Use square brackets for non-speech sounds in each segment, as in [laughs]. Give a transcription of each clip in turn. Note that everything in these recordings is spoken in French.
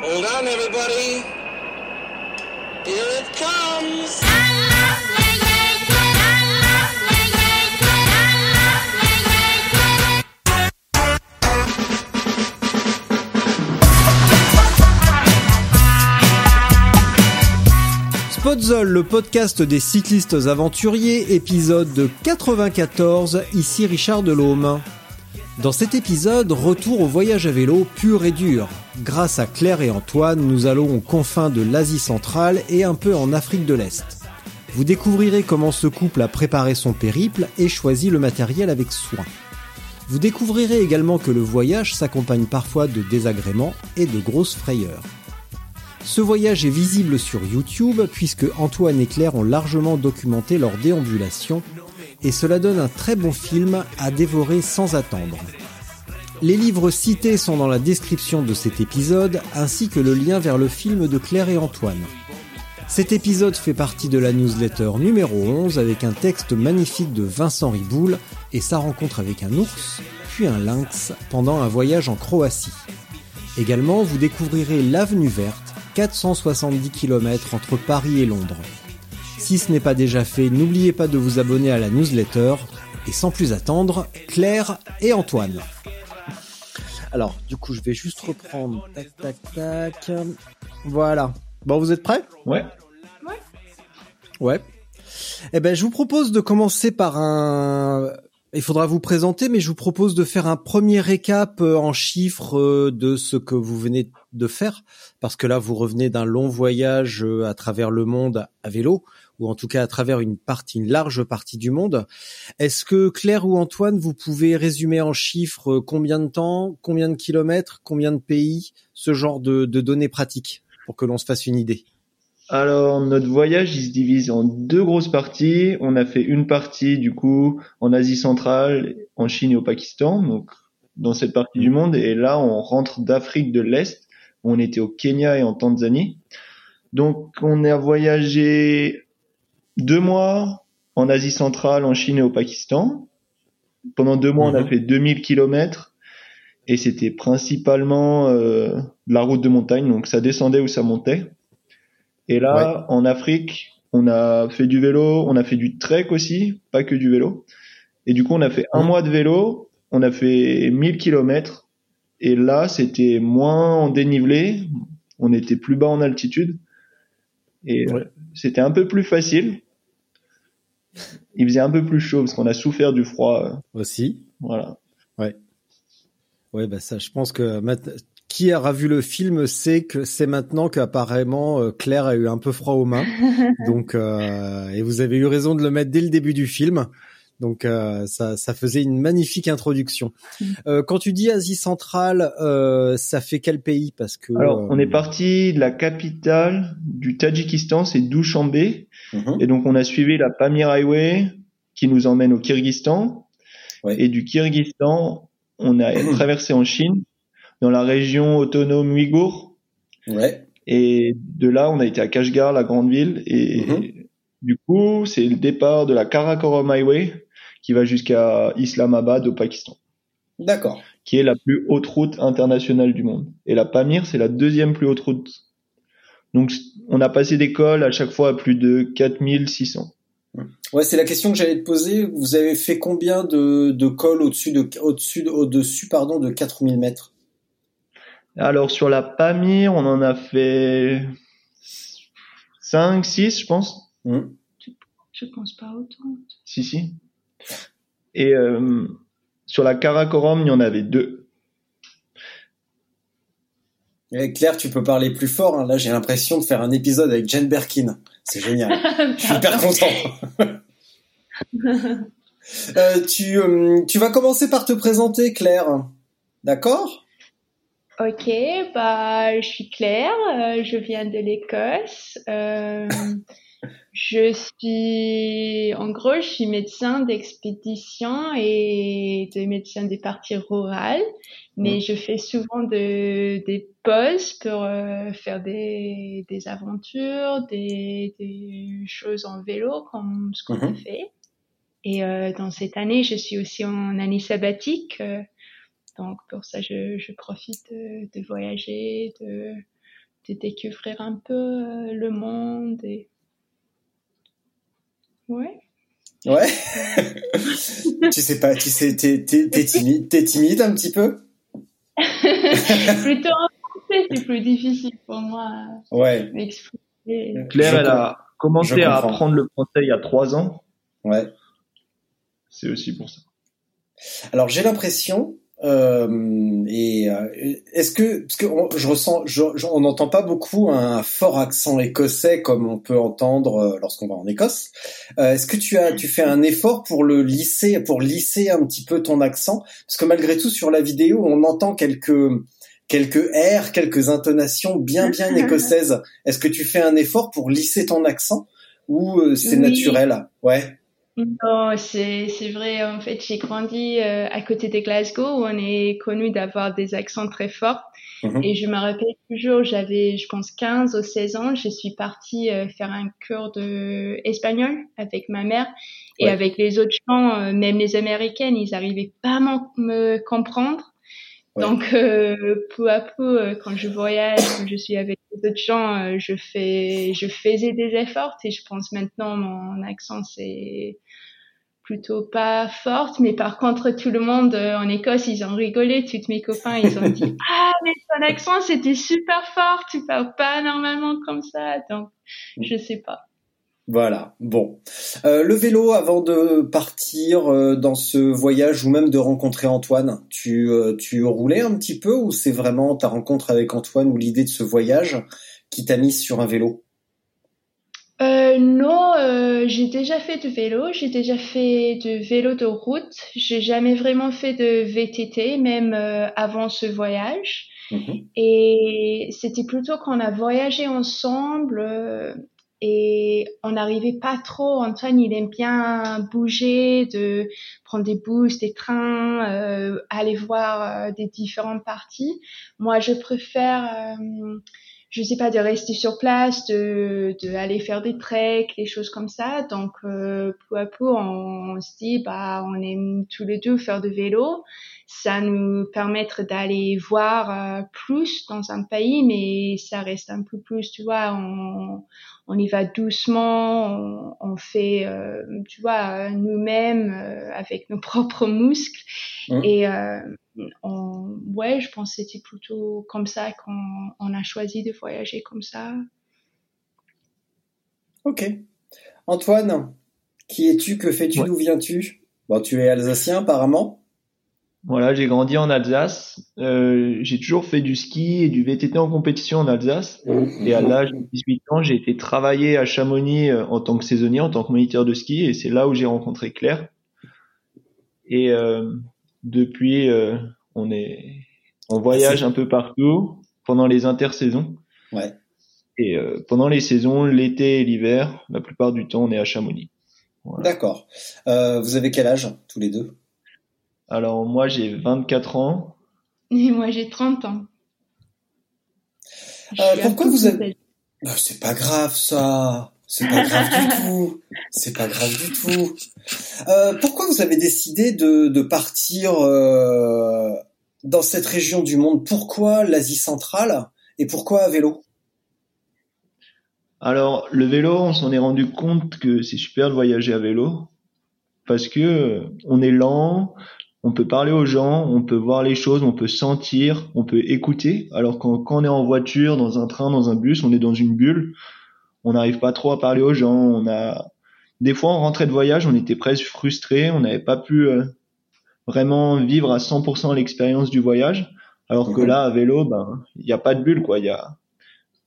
Hold on, everybody. Here it comes. Le podcast des cyclistes aventuriers, épisode 94, ici Richard Delhomme. Dans cet épisode, retour au voyage à vélo pur et dur. Grâce à Claire et Antoine, nous allons aux confins de l'Asie centrale et un peu en Afrique de l'Est. Vous découvrirez comment ce couple a préparé son périple et choisi le matériel avec soin. Vous découvrirez également que le voyage s'accompagne parfois de désagréments et de grosses frayeurs. Ce voyage est visible sur YouTube puisque Antoine et Claire ont largement documenté leur déambulation et cela donne un très bon film à dévorer sans attendre. Les livres cités sont dans la description de cet épisode ainsi que le lien vers le film de Claire et Antoine. Cet épisode fait partie de la newsletter numéro 11 avec un texte magnifique de Vincent Riboul et sa rencontre avec un ours, puis un lynx pendant un voyage en Croatie. Également, vous découvrirez l'avenue verte 470 km entre Paris et Londres. Si ce n'est pas déjà fait, n'oubliez pas de vous abonner à la newsletter. Et sans plus attendre, Claire et Antoine. Alors, du coup, je vais juste reprendre. Tac, tac, tac. Voilà. Bon, vous êtes prêts? Ouais. Ouais. Eh ben, je vous propose de commencer par un. Il faudra vous présenter, mais je vous propose de faire un premier récap euh, en chiffres euh, de ce que vous venez de faire, parce que là, vous revenez d'un long voyage euh, à travers le monde à vélo, ou en tout cas à travers une partie, une large partie du monde. Est-ce que Claire ou Antoine, vous pouvez résumer en chiffres combien de temps, combien de kilomètres, combien de pays, ce genre de, données pratiques, pour que l'on se fasse une idée? Alors, notre voyage, il se divise en deux grosses parties. On a fait une partie, du coup, en Asie centrale, en Chine et au Pakistan, donc dans cette partie du monde. Et là, on rentre d'Afrique de l'Est. On était au Kenya et en Tanzanie. Donc, on a voyagé deux mois en Asie centrale, en Chine et au Pakistan. Pendant deux mois, on a Mhm. fait 2000 kilomètres. Et c'était principalement euh, de la route de montagne, donc ça descendait ou ça montait. Et là, en Afrique, on a fait du vélo, on a fait du trek aussi, pas que du vélo. Et du coup, on a fait un Mhm. mois de vélo, on a fait 1000 kilomètres. Et là, c'était moins en dénivelé, on était plus bas en altitude. Et Ouais. c'était un peu plus facile. Il faisait un peu plus chaud parce qu'on a souffert du froid. euh, Aussi. Voilà. Ouais, bah ça, je pense que qui aura vu le film sait que c'est maintenant qu'apparemment euh, Claire a eu un peu froid aux mains. [laughs] Donc, euh, et vous avez eu raison de le mettre dès le début du film. Donc, euh, ça, ça faisait une magnifique introduction. Euh, quand tu dis Asie centrale, euh, ça fait quel pays? Parce que Alors, euh, on est parti de la capitale du Tadjikistan, c'est Dushanbe. mhm. Et donc, on a suivi la Pamir Highway qui nous emmène au Kyrgyzstan. Ouais. Et du Kyrgyzstan, on a [clears throat] traversé en Chine, dans la région autonome ouïghour. Ouais. Et de là, on a été à Kashgar, la grande ville. Et Mhm. du coup, c'est le départ de la Karakoram Highway qui va jusqu'à Islamabad au Pakistan, D'accord. qui est la plus haute route internationale du monde. Et la Pamir, c'est la deuxième plus haute route. Donc, on a passé des cols à chaque fois à plus de 4600. Ouais, c'est la question que j'allais te poser. Vous avez fait combien de, de cols au-dessus de, au-dessus de, au-dessus, pardon, de 4000 mètres? Alors sur la Pamir, on en a fait 5, 6, je pense. Hmm. Je pense pas autant. Si, si. Et euh, sur la Karakoram, il y en avait deux. Claire, tu peux parler plus fort. hein. Là, j'ai l'impression de faire un épisode avec Jane Birkin. C'est génial. [laughs] Je suis hyper content. [laughs] Euh, tu, euh, tu vas commencer par te présenter, Claire. D'accord? Ok, bah, je suis Claire, euh, je viens de l'Écosse. Je suis, en gros, je suis médecin d'expédition et de médecin des parties rurales, mais je fais souvent de, des pauses pour euh, faire des, des aventures, des, des choses en vélo comme ce qu'on a Mhm. fait. Et euh, dans cette année, je suis aussi en année sabbatique. euh, donc pour ça, je, je profite de, de voyager, de, de découvrir un peu le monde. Et... Ouais. Ouais. [laughs] tu sais pas, tu sais, t'es, t'es, t'es timide, t'es timide un petit peu? [laughs] Plutôt en français, c'est plus difficile pour moi Ouais, m'exprimer. Claire, Je elle a commencé à apprendre le français il y a trois ans. ouais. C'est aussi pour ça. Alors j'ai l'impression, euh, et euh, est-ce que parce que on- je ressens, je, je- on n'entend pas beaucoup un fort accent écossais comme on peut entendre euh, lorsqu'on va en Écosse. Euh, est-ce que tu as, tu fais un effort pour le lisser, pour lisser un petit peu ton accent? Parce que malgré tout sur la vidéo, on entend quelques quelques airs, quelques intonations bien bien écossaises. Est-ce que tu fais un effort pour lisser ton accent ou euh, c'est Oui. naturel? Ouais. Non, c'est c'est vrai. En fait, j'ai grandi euh, à côté de Glasgow où on est connu d'avoir des accents très forts. Mhm. Et je me rappelle toujours, j'avais, je pense, 15 ou 16 ans. Je suis partie euh, faire un cours de espagnol avec ma mère et Ouais. avec les autres gens, euh, même les Américaines, ils arrivaient pas à me comprendre. Ouais. Donc, euh, peu à peu, euh, quand je voyage, quand je suis avec les autres gens, euh, je fais, je faisais des efforts et je pense maintenant mon accent c'est plutôt pas forte, mais par contre tout le monde euh, en Écosse ils ont rigolé, tous mes copains ils ont dit [laughs] ah mais ton accent c'était super fort, tu parles pas normalement comme ça, donc je sais pas. Voilà, bon. Euh, le vélo, avant de partir euh, dans ce voyage ou même de rencontrer Antoine, tu, euh, tu roulais un petit peu ou c'est vraiment ta rencontre avec Antoine ou l'idée de ce voyage qui t'a mis sur un vélo? Non, j'ai déjà fait de vélo, j'ai déjà fait de vélo de route, j'ai jamais vraiment fait de VTT, même avant ce voyage. Mhm. Et c'était plutôt qu'on a voyagé ensemble et on n'arrivait pas trop. Antoine, il aime bien bouger, de prendre des bus, des trains, euh, aller voir euh, des différentes parties. Moi, je préfère, euh, je sais pas, de rester sur place, de, de aller faire des treks, des choses comme ça. Donc, euh, peu à peu, on, on se dit, bah, on aime tous les deux faire de vélo ça nous permettre d'aller voir euh, plus dans un pays, mais ça reste un peu plus, tu vois, on, on y va doucement, on, on fait, euh, tu vois, nous-mêmes euh, avec nos [laughs] propres muscles. Mhm. Et euh, on, ouais, je pense que c'était plutôt comme ça qu'on on a choisi de voyager comme ça. Ok. Antoine, qui es-tu? Que fais-tu? Ouais. D'où viens-tu? Bon, tu es alsacien apparemment. Voilà, j'ai grandi en Alsace. Euh, j'ai toujours fait du ski et du VTT en compétition en Alsace. Et à l'âge de 18 ans, j'ai été travailler à Chamonix euh, en tant que saisonnier, en tant que moniteur de ski, et c'est là où j'ai rencontré Claire. Et euh, depuis, euh, on est, on voyage un peu partout pendant les intersaisons. Ouais. Et euh, pendant les saisons, l'été et l'hiver, la plupart du temps, on est à Chamonix. Voilà. D'accord. Euh, vous avez quel âge tous les deux? Alors moi, j'ai 24 ans. Et moi, j'ai 30 ans. Euh, pourquoi vous avez-. Bah, c'est pas grave ça. C'est pas grave du [laughs] tout. C'est pas grave du tout. Euh, pourquoi vous avez décidé de, de partir euh, dans cette région du monde? Pourquoi l'Asie centrale et pourquoi à vélo? Alors, le vélo, on s'en est rendu compte que c'est super de voyager à vélo parce que on est lent, on peut parler aux gens, on peut voir les choses, on peut sentir, on peut écouter. Alors quand, quand on est en voiture, dans un train, dans un bus, on est dans une bulle, on n'arrive pas trop à parler aux gens. On a des fois, on rentrait de voyage, on était presque frustré, on n'avait pas pu euh, vraiment vivre à 100% l'expérience du voyage. Alors que Mhm. là, à vélo, ben, il n'y a pas de bulle, quoi. Il y a,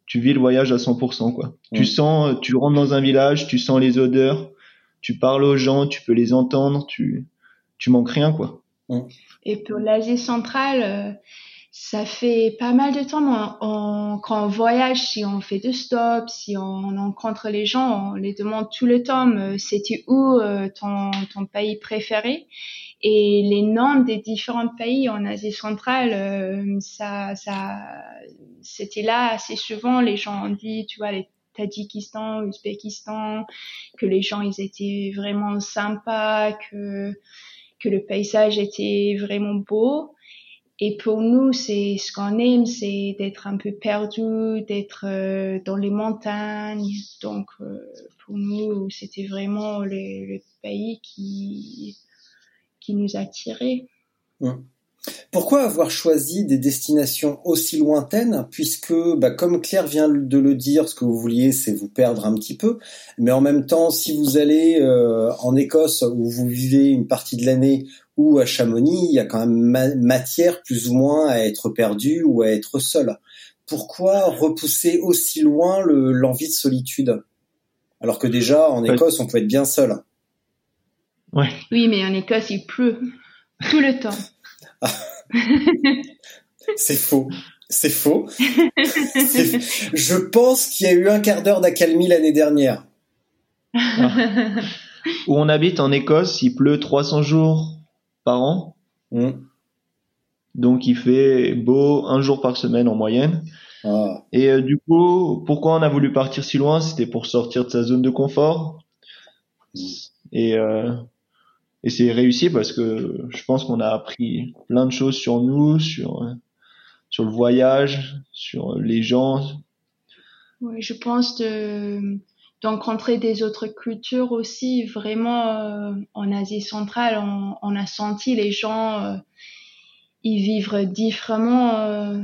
tu vis le voyage à 100%, quoi. Tu sens, tu rentres dans un village, tu sens les odeurs, tu parles aux gens, tu peux les entendre, tu, tu manques rien, quoi. Et pour l'Asie centrale, euh, ça fait pas mal de temps on, quand on voyage, si on fait de stop, si on rencontre les gens, on les demande tout le temps c'était où euh, ton, pays préféré? Et les noms des différents pays en Asie centrale, euh, ça, ça, c'était là assez souvent. Les gens ont dit, tu vois, les Tadjikistan, Ouzbékistan, que les gens ils étaient vraiment sympas, que que le paysage était vraiment beau. Et pour nous, c'est ce qu'on aime, c'est d'être un peu perdu, d'être euh, dans les montagnes. Donc, euh, pour nous, c'était vraiment le, pays qui qui nous attirait. Pourquoi avoir choisi des destinations aussi lointaines? Puisque, bah, comme Claire vient de le dire, ce que vous vouliez, c'est vous perdre un petit peu. Mais en même temps, si vous allez euh, en Écosse, où vous vivez une partie de l'année, ou à Chamonix, il y a quand même matière plus ou moins à être perdu ou à être seul. Pourquoi repousser aussi loin l'envie de solitude? Alors que déjà, en Écosse, on peut être bien seul. Oui, mais en Écosse, il pleut tout le temps. [laughs] c'est faux. C'est faux. Je pense qu'il y a eu un quart d'heure d'accalmie l'année dernière. Ah. Où on habite en Écosse, il pleut 300 jours par an. Mm. Donc il fait beau un jour par semaine en moyenne. Ah. Et euh, du coup, pourquoi on a voulu partir si loin? C'était pour sortir de sa zone de confort. Mm. Et euh, et c'est réussi parce que je pense qu'on a appris plein de choses sur nous, sur sur le voyage, sur les gens. Oui, je pense de d'encontrer des autres cultures aussi. Vraiment, euh, en Asie centrale, on, on, a senti les gens, euh, ils vivent différemment euh,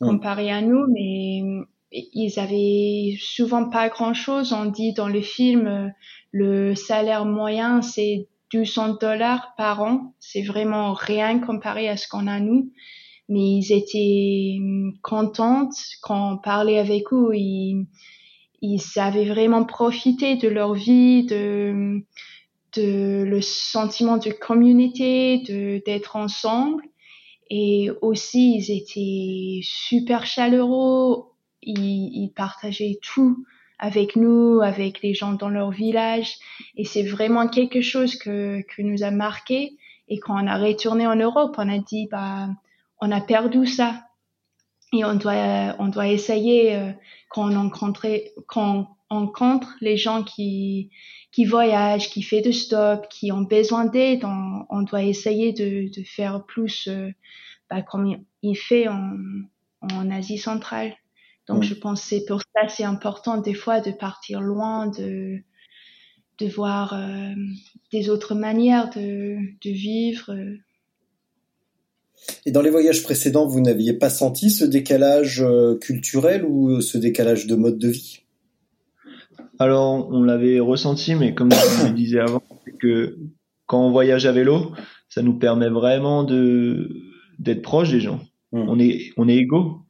comparé à nous, mais ils avaient souvent pas grand chose. On dit dans le film, le salaire moyen, c'est 200 dollars par an. C'est vraiment rien comparé à ce qu'on a nous. Mais ils étaient contentes quand on parlait avec eux. Ils, ils avaient vraiment profité de leur vie, de, de le sentiment de communauté, de d'être ensemble. Et aussi, ils étaient super chaleureux. Ils partageaient tout avec nous, avec les gens dans leur village. Et c'est vraiment quelque chose que, que nous a marqué. Et quand on a retourné en Europe, on a dit, bah, on a perdu ça. Et on doit, on doit essayer, euh, quand on quand on rencontre les gens qui, qui voyagent, qui fait de stop, qui ont besoin d'aide, on, on, doit essayer de, de faire plus, euh, bah, comme il fait en, en Asie centrale. Donc, je pense que c'est pour ça c'est important des fois de partir loin, de, de voir euh, des autres manières de, de vivre. Et dans les voyages précédents, vous n'aviez pas senti ce décalage euh, culturel ou ce décalage de mode de vie? Alors, on l'avait ressenti, mais comme je le [coughs] disais avant, que quand on voyage à vélo, ça nous permet vraiment de d'être proche des gens. Mmh. On est on est égaux.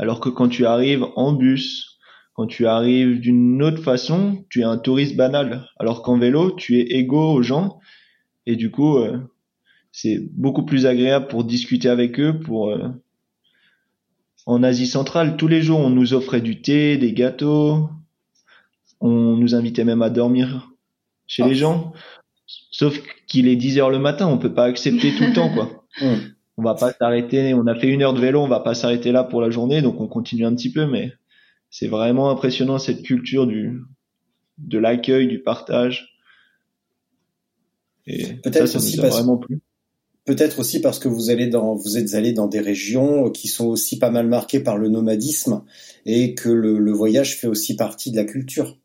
Alors que quand tu arrives en bus, quand tu arrives d'une autre façon, tu es un touriste banal. Alors qu'en vélo, tu es égaux aux gens. Et du coup, euh, c'est beaucoup plus agréable pour discuter avec eux. Pour euh, En Asie centrale, tous les jours, on nous offrait du thé, des gâteaux. On nous invitait même à dormir chez les gens. Sauf qu'il est 10 heures le matin, on peut pas accepter tout le temps, quoi. [laughs] on va pas s'arrêter. On a fait une heure de vélo, on va pas s'arrêter là pour la journée, donc on continue un petit peu, mais c'est vraiment impressionnant cette culture du de l'accueil, du partage. Et peut-être aussi parce vraiment. Peut-être aussi parce que vous allez dans, vous êtes allé dans des régions qui sont aussi pas mal marquées par le nomadisme et que le, le voyage fait aussi partie de la culture.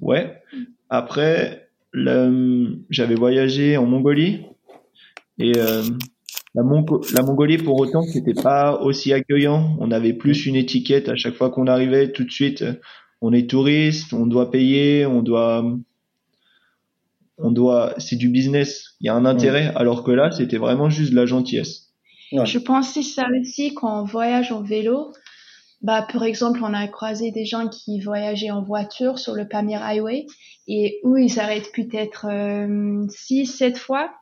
Ouais. Après, j'avais voyagé en Mongolie et euh, la, la, Mongolie, pour autant, c'était pas aussi accueillant. On avait plus une étiquette à chaque fois qu'on arrivait. Tout de suite, on est touriste, on doit payer, on doit, on doit, c'est du business. Il y a un intérêt. Alors que là, c'était vraiment juste de la gentillesse. Je pense que ça aussi quand on voyage en vélo. Bah, par exemple, on a croisé des gens qui voyageaient en voiture sur le Pamir Highway et où ils s'arrêtent peut-être euh, six, sept fois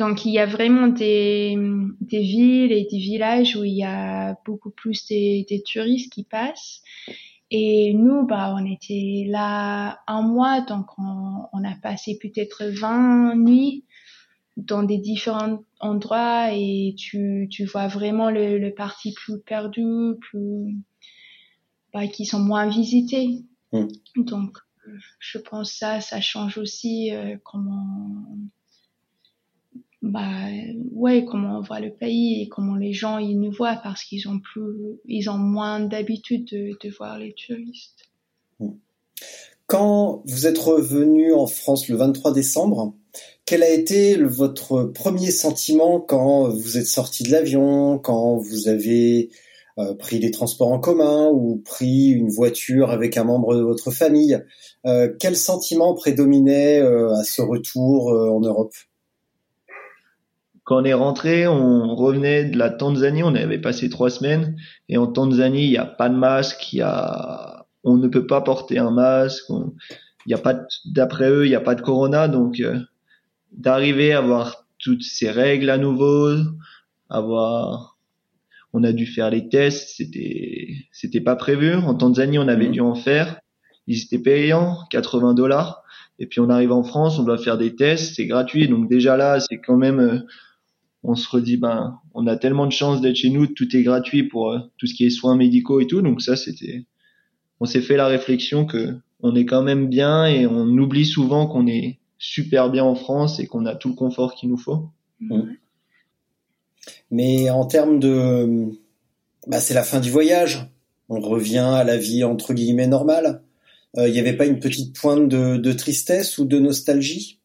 donc il y a vraiment des, des villes et des villages où il y a beaucoup plus des, des touristes qui passent. Et nous, bah, on était là un mois, donc on, on a passé peut-être 20 nuits dans des différents endroits et tu, tu vois vraiment le, le parti plus perdu, plus, bah, qui sont moins visités. Mm. Donc, je pense ça, ça change aussi euh, comment, bah, ouais, comment on voit le pays et comment les gens ils nous voient parce qu'ils ont plus, ils ont moins d'habitude de, de voir les touristes. Quand vous êtes revenu en France le 23 décembre, quel a été votre premier sentiment quand vous êtes sorti de l'avion, quand vous avez euh, pris les transports en commun ou pris une voiture avec un membre de votre famille? Euh, Quel sentiment prédominait euh, à ce retour euh, en Europe? Quand on est rentré, on revenait de la Tanzanie, on avait passé trois semaines, et en Tanzanie, il n'y a pas de masque, il y a, on ne peut pas porter un masque, on- il y a pas, de- d'après eux, il n'y a pas de corona, donc euh, d'arriver à avoir toutes ces règles à nouveau, avoir, on a dû faire les tests, c'était, c'était pas prévu. En Tanzanie, on avait Mhm. dû en faire, ils étaient payants, 80 dollars. Et puis on arrive en France, on doit faire des tests, c'est gratuit. Donc déjà là, c'est quand même, euh, on se redit, ben, on a tellement de chance d'être chez nous, tout est gratuit pour euh, tout ce qui est soins médicaux et tout. Donc ça, c'était, on s'est fait la réflexion que on est quand même bien et on oublie souvent qu'on est super bien en France et qu'on a tout le confort qu'il nous faut. Mm. Mais en termes de, bah, c'est la fin du voyage. On revient à la vie entre guillemets normale. Euh, Il n'y avait pas une petite pointe de, de tristesse ou de nostalgie?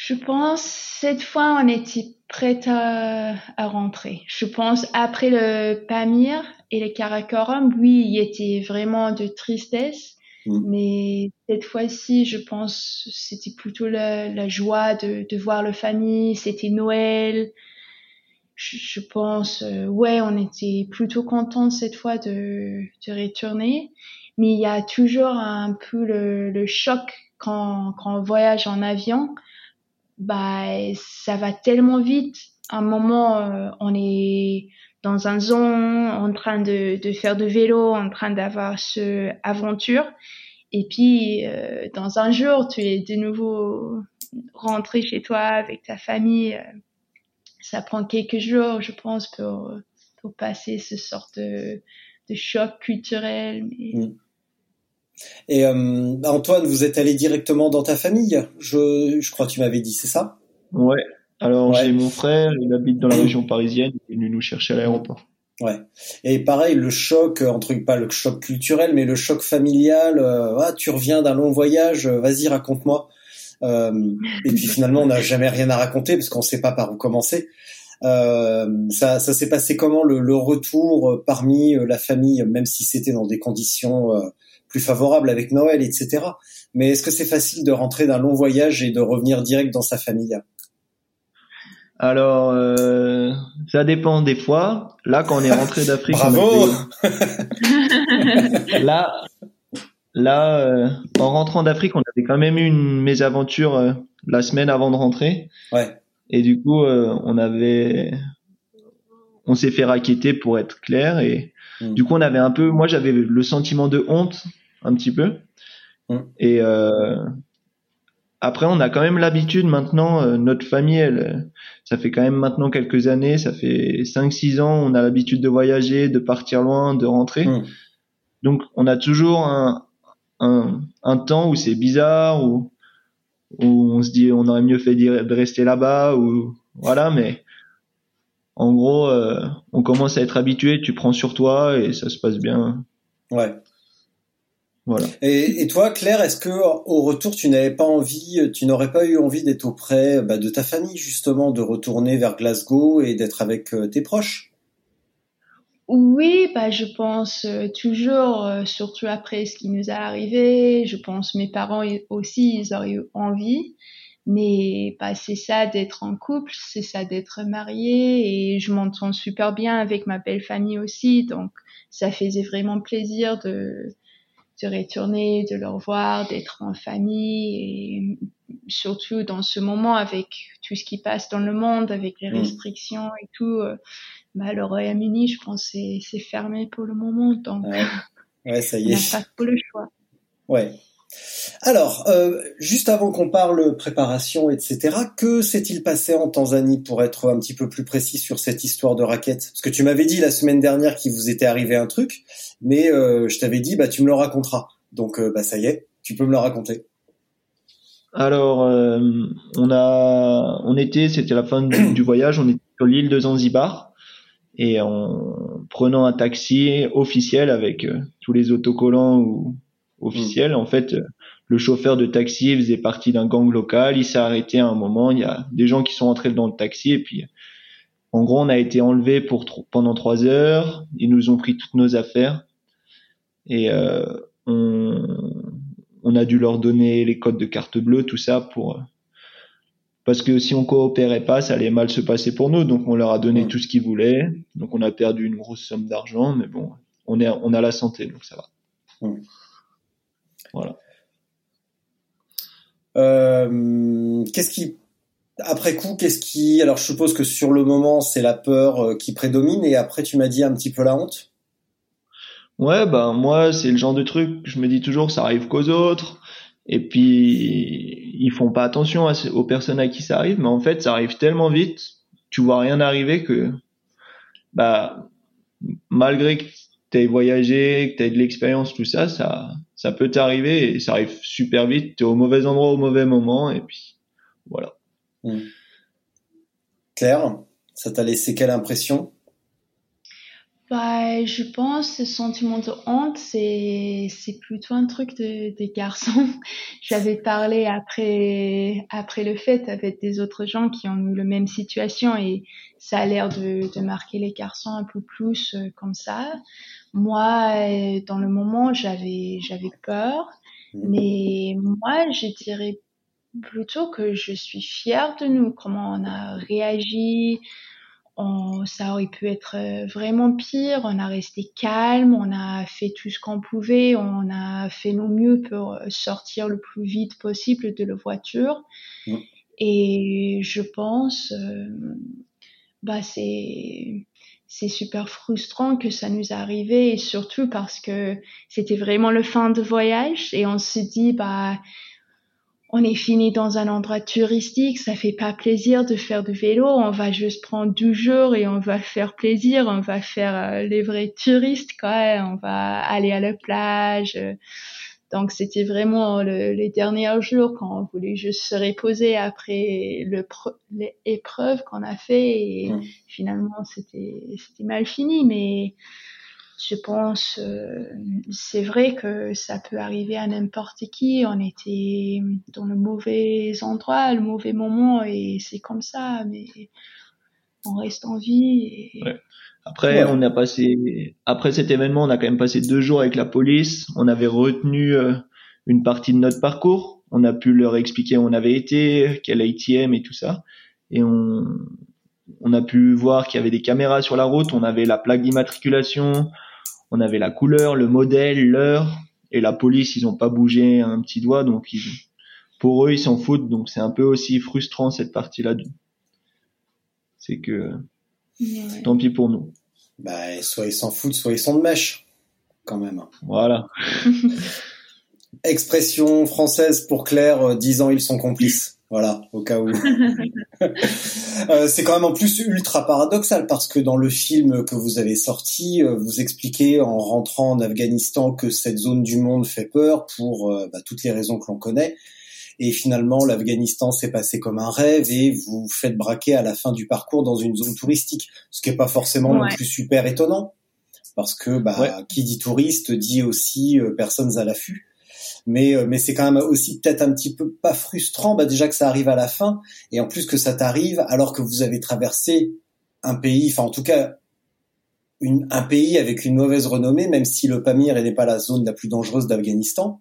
Je pense cette fois on était prêt à, à rentrer. Je pense après le Pamir et le Karakorum, oui, il y était vraiment de tristesse. Mm. Mais cette fois-ci, je pense c'était plutôt la, la joie de, de voir la famille. C'était Noël. Je, je pense, euh, ouais, on était plutôt contents cette fois de, de retourner. Mais il y a toujours un peu le, le choc quand, quand on voyage en avion bah ça va tellement vite. Un moment, euh, on est dans un zone, en train de, de faire de vélo, en train d'avoir ce aventure. Et puis, euh, dans un jour, tu es de nouveau rentré chez toi avec ta famille. Ça prend quelques jours, je pense, pour, pour passer ce sort de, de choc culturel. Mais... Mm. Et euh, Antoine, vous êtes allé directement dans ta famille. Je, je crois que tu m'avais dit, c'est ça? Ouais. Alors Ouais. j'ai mon frère, il habite dans la région parisienne, il est venu nous chercher à l'aéroport. Ouais. Et pareil, le choc, euh, entre pas le choc culturel, mais le choc familial. euh, ah, tu reviens d'un long voyage, euh, vas-y, raconte-moi. Euh, et puis finalement, on n'a jamais rien à raconter parce qu'on ne sait pas par où commencer. Euh, ça, ça s'est passé comment le, le retour euh, parmi la famille, même si c'était dans des conditions euh, plus favorables avec Noël, etc. Mais est-ce que c'est facile de rentrer d'un long voyage et de revenir direct dans sa famille? Alors euh, ça dépend des fois. Là quand on est rentré [laughs] d'Afrique, Bravo [laughs] là là euh, en rentrant d'Afrique, on avait quand même eu une mésaventure euh, la semaine avant de rentrer. Ouais. Et du coup, euh, on avait, on s'est fait raqueter pour être clair. Et Mm. du coup, on avait un peu, moi, j'avais le sentiment de honte un petit peu. Mm. Et euh, après, on a quand même l'habitude maintenant. euh, notre famille, elle, ça fait quand même maintenant quelques années, ça fait 5-6 ans, on a l'habitude de voyager, de partir loin, de rentrer. Mm. Donc, on a toujours un, un, un temps où c'est bizarre, où, où on se dit on aurait mieux fait de rester là-bas, ou voilà, mais en gros, euh, on commence à être habitué, tu prends sur toi et ça se passe bien. Ouais. Voilà. Et, et toi, Claire, est-ce que au retour, tu n'avais pas envie, tu n'aurais pas eu envie d'être auprès bah, de ta famille justement, de retourner vers Glasgow et d'être avec euh, tes proches? Oui, bah, je pense euh, toujours, euh, surtout après ce qui nous est arrivé, je pense mes parents aussi, ils auraient eu envie. Mais bah, c'est ça d'être en couple, c'est ça d'être marié et je m'entends super bien avec ma belle famille aussi. Donc ça faisait vraiment plaisir de, de retourner, de leur voir, d'être en famille. Et surtout dans ce moment avec tout ce qui passe dans le monde, avec les Mm. restrictions et tout, euh, bah, le Royaume-Uni, je pense, c'est c'est fermé pour le moment, donc Ouais, ouais ça [laughs] on y n'a est. pas trop le choix. Ouais. Alors, euh, juste avant qu'on parle préparation, etc., que s'est-il passé en Tanzanie pour être un petit peu plus précis sur cette histoire de raquette Parce que tu m'avais dit la semaine dernière qu'il vous était arrivé un truc, mais euh, je t'avais dit bah tu me le raconteras. Donc euh, bah ça y est, tu peux me le raconter. Alors, on a, on était, c'était la fin du, voyage, on était sur l'île de Zanzibar et en prenant un taxi officiel avec tous les autocollants ou officiels, en fait, le chauffeur de taxi faisait partie d'un gang local. Il s'est arrêté à un moment. Il y a des gens qui sont entrés dans le taxi et puis, en gros, on a été enlevé pour pendant trois heures. Ils nous ont pris toutes nos affaires et euh, on, on a dû leur donner les codes de carte bleue, tout ça pour euh, parce que si on coopérait pas, ça allait mal se passer pour nous. Donc on leur a donné tout ce qu'ils voulaient. Donc on a perdu une grosse somme d'argent, mais bon, on est on a la santé, donc ça va. Voilà. Euh, qu'est-ce qui après coup, qu'est-ce qui alors je suppose que sur le moment c'est la peur euh, qui prédomine et après tu m'as dit un petit peu la honte? Ouais, ben moi c'est le genre de truc, je me dis toujours que ça arrive qu'aux autres. Et puis ils font pas attention à aux personnes à qui ça arrive, mais en fait ça arrive tellement vite, tu vois rien arriver que bah malgré que tu aies voyagé, que tu aies de l'expérience, tout ça, ça ça peut t'arriver et ça arrive super vite, tu es au mauvais endroit au mauvais moment et puis voilà. Claire, ça t'a laissé quelle impression? Bah, je pense ce sentiment de honte, c'est c'est plutôt un truc de, des garçons. [laughs] J'avais parlé après après le fait avec des autres gens qui ont eu la même situation et ça a l'air de, de marquer les garçons un peu plus euh, comme ça. Moi, euh, dans le moment, j'avais j'avais peur, mais moi, je dirais plutôt que je suis fière de nous, comment on a réagi, on, ça aurait pu être euh, vraiment pire. On a resté calme, on a fait tout ce qu'on pouvait, on a fait nos mieux pour euh, sortir le plus vite possible de la voiture. Mm. Et je pense, euh, bah c'est c'est super frustrant que ça nous arrive et surtout parce que c'était vraiment le fin de voyage et on se dit bah on est fini dans un endroit touristique, ça fait pas plaisir de faire du vélo, on va juste prendre deux jours et on va faire plaisir, on va faire euh, les vrais touristes quoi, on va aller à la plage. euh. Donc c'était vraiment le- les derniers jours quand on voulait juste se reposer après l'épreuve qu'on a fait et Mm. finalement c'était c'était mal fini mais je pense euh, c'est vrai que ça peut arriver à n'importe qui on était dans le mauvais endroit le mauvais moment et c'est comme ça mais on reste en vie et Ouais. Après, Ouais. on a passé, après cet événement, on a quand même passé deux jours avec la police. On avait retenu euh, une partie de notre parcours. On a pu leur expliquer où on avait été, quel ATM et tout ça. Et on, on a pu voir qu'il y avait des caméras sur la route. On avait la plaque d'immatriculation. On avait la couleur, le modèle, l'heure. Et la police, ils ont pas bougé un petit doigt. Donc, ils, pour eux, ils s'en foutent. Donc, c'est un peu aussi frustrant cette partie-là. C'est que, Ouais. tant pis pour nous. Bah soit ils s'en foutent, soit ils sont de mèche quand même. Voilà. [laughs] Expression française pour Claire, euh, 10 ans ils sont complices. Voilà, au cas où. [laughs] Euh, c'est quand même en plus ultra paradoxal parce que dans le film que vous avez sorti, euh, vous expliquez en rentrant en Afghanistan que cette zone du monde fait peur pour euh, bah, toutes les raisons que l'on connaît. Et finalement, l'Afghanistan s'est passé comme un rêve et vous vous faites braquer à la fin du parcours dans une zone touristique, ce qui est pas forcément non Ouais. plus super étonnant parce que bah, Ouais. qui dit touriste dit aussi euh, personnes à l'affût. Mais euh, mais c'est quand même aussi peut-être un petit peu pas frustrant, bah déjà que ça arrive à la fin et en plus que ça t'arrive alors que vous avez traversé un pays, enfin en tout cas une, un pays avec une mauvaise renommée, même si le Pamir n'est pas la zone la plus dangereuse d'Afghanistan.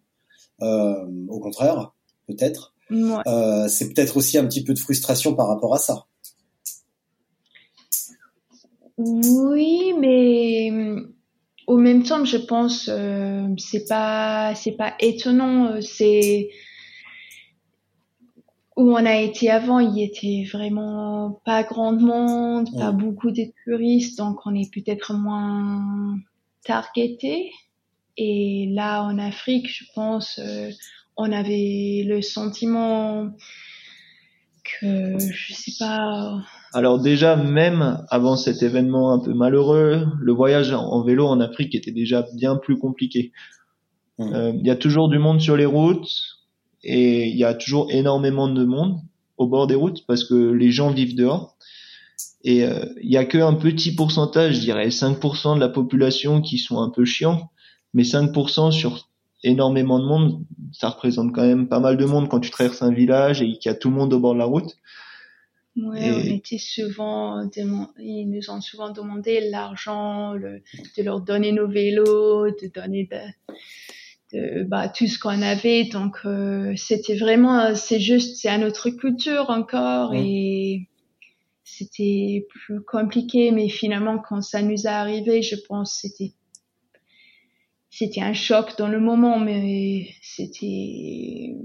Euh, au contraire, peut-être. Ouais. Euh, c'est peut-être aussi un petit peu de frustration par rapport à ça. Oui, mais hum, au même temps, je pense euh, c'est pas c'est pas étonnant. euh, C'est où on a été avant, il y était vraiment pas grand monde, pas beaucoup de touristes, donc on est peut-être moins targeté. Et là, en Afrique, je pense, euh, on avait le sentiment que, je sais pas. Alors déjà, même avant cet événement un peu malheureux, le voyage en vélo en Afrique était déjà bien plus compliqué. Euh, il y a toujours du monde sur les routes, et il y a toujours énormément de monde au bord des routes parce que les gens vivent dehors. Et euh, il y a que un petit pourcentage, je dirais 5% de la population qui sont un peu chiants, mais 5% sur énormément de monde, ça représente quand même pas mal de monde quand tu traverses un village et qu'il y a tout le monde au bord de la route. Ouais, on était souvent, ils nous ont souvent demandé l'argent, le, de leur donner nos vélos, de donner de, de bah, tout ce qu'on avait. Donc euh, c'était vraiment, c'est juste, c'est à notre culture encore et c'était plus compliqué. Mais finalement, quand ça nous est arrivé, je pense c'était c'était un choc dans le moment, mais c'était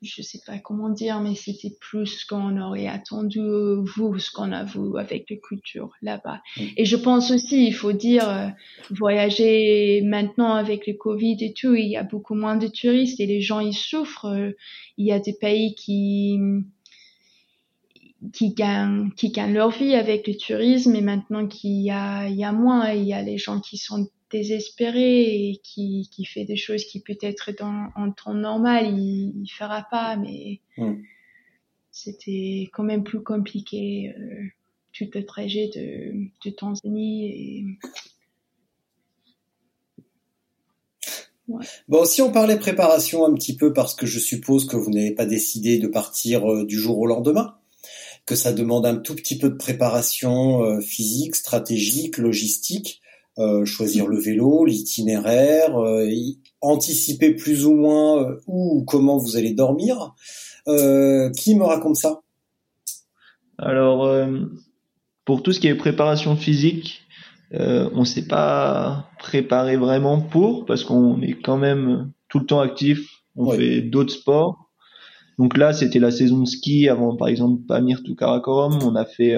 je sais pas comment dire, mais c'était plus qu'on aurait attendu, vous, ce qu'on a vu avec les cultures là-bas. Et je pense aussi, il faut dire, euh, voyager maintenant avec le Covid et tout, il y a beaucoup moins de touristes et les gens, ils souffrent. Il y a des pays qui, qui gagnent, qui gagnent leur vie avec le tourisme et maintenant qu'il y a, il y a moins, il y a les gens qui sont désespéré et qui, qui fait des choses qui peut-être dans en temps normal il, il fera pas mais mm. c'était quand même plus compliqué euh, tout le trajet de, de Tanzanie et ouais. Bon, si on parlait préparation un petit peu, parce que je suppose que vous n'avez pas décidé de partir euh, du jour au lendemain, que ça demande un tout petit peu de préparation euh, physique, stratégique, logistique. Euh, choisir le vélo, l'itinéraire, euh, anticiper plus ou moins euh, où ou comment vous allez dormir. qui me raconte ça? Alors, pour tout ce qui est préparation physique, on s'est pas préparé vraiment pour parce qu'on est quand même tout le temps actif. On fait d'autres sports. Donc là, c'était la saison de ski avant, par exemple, Pamir tout Karakorum. On a fait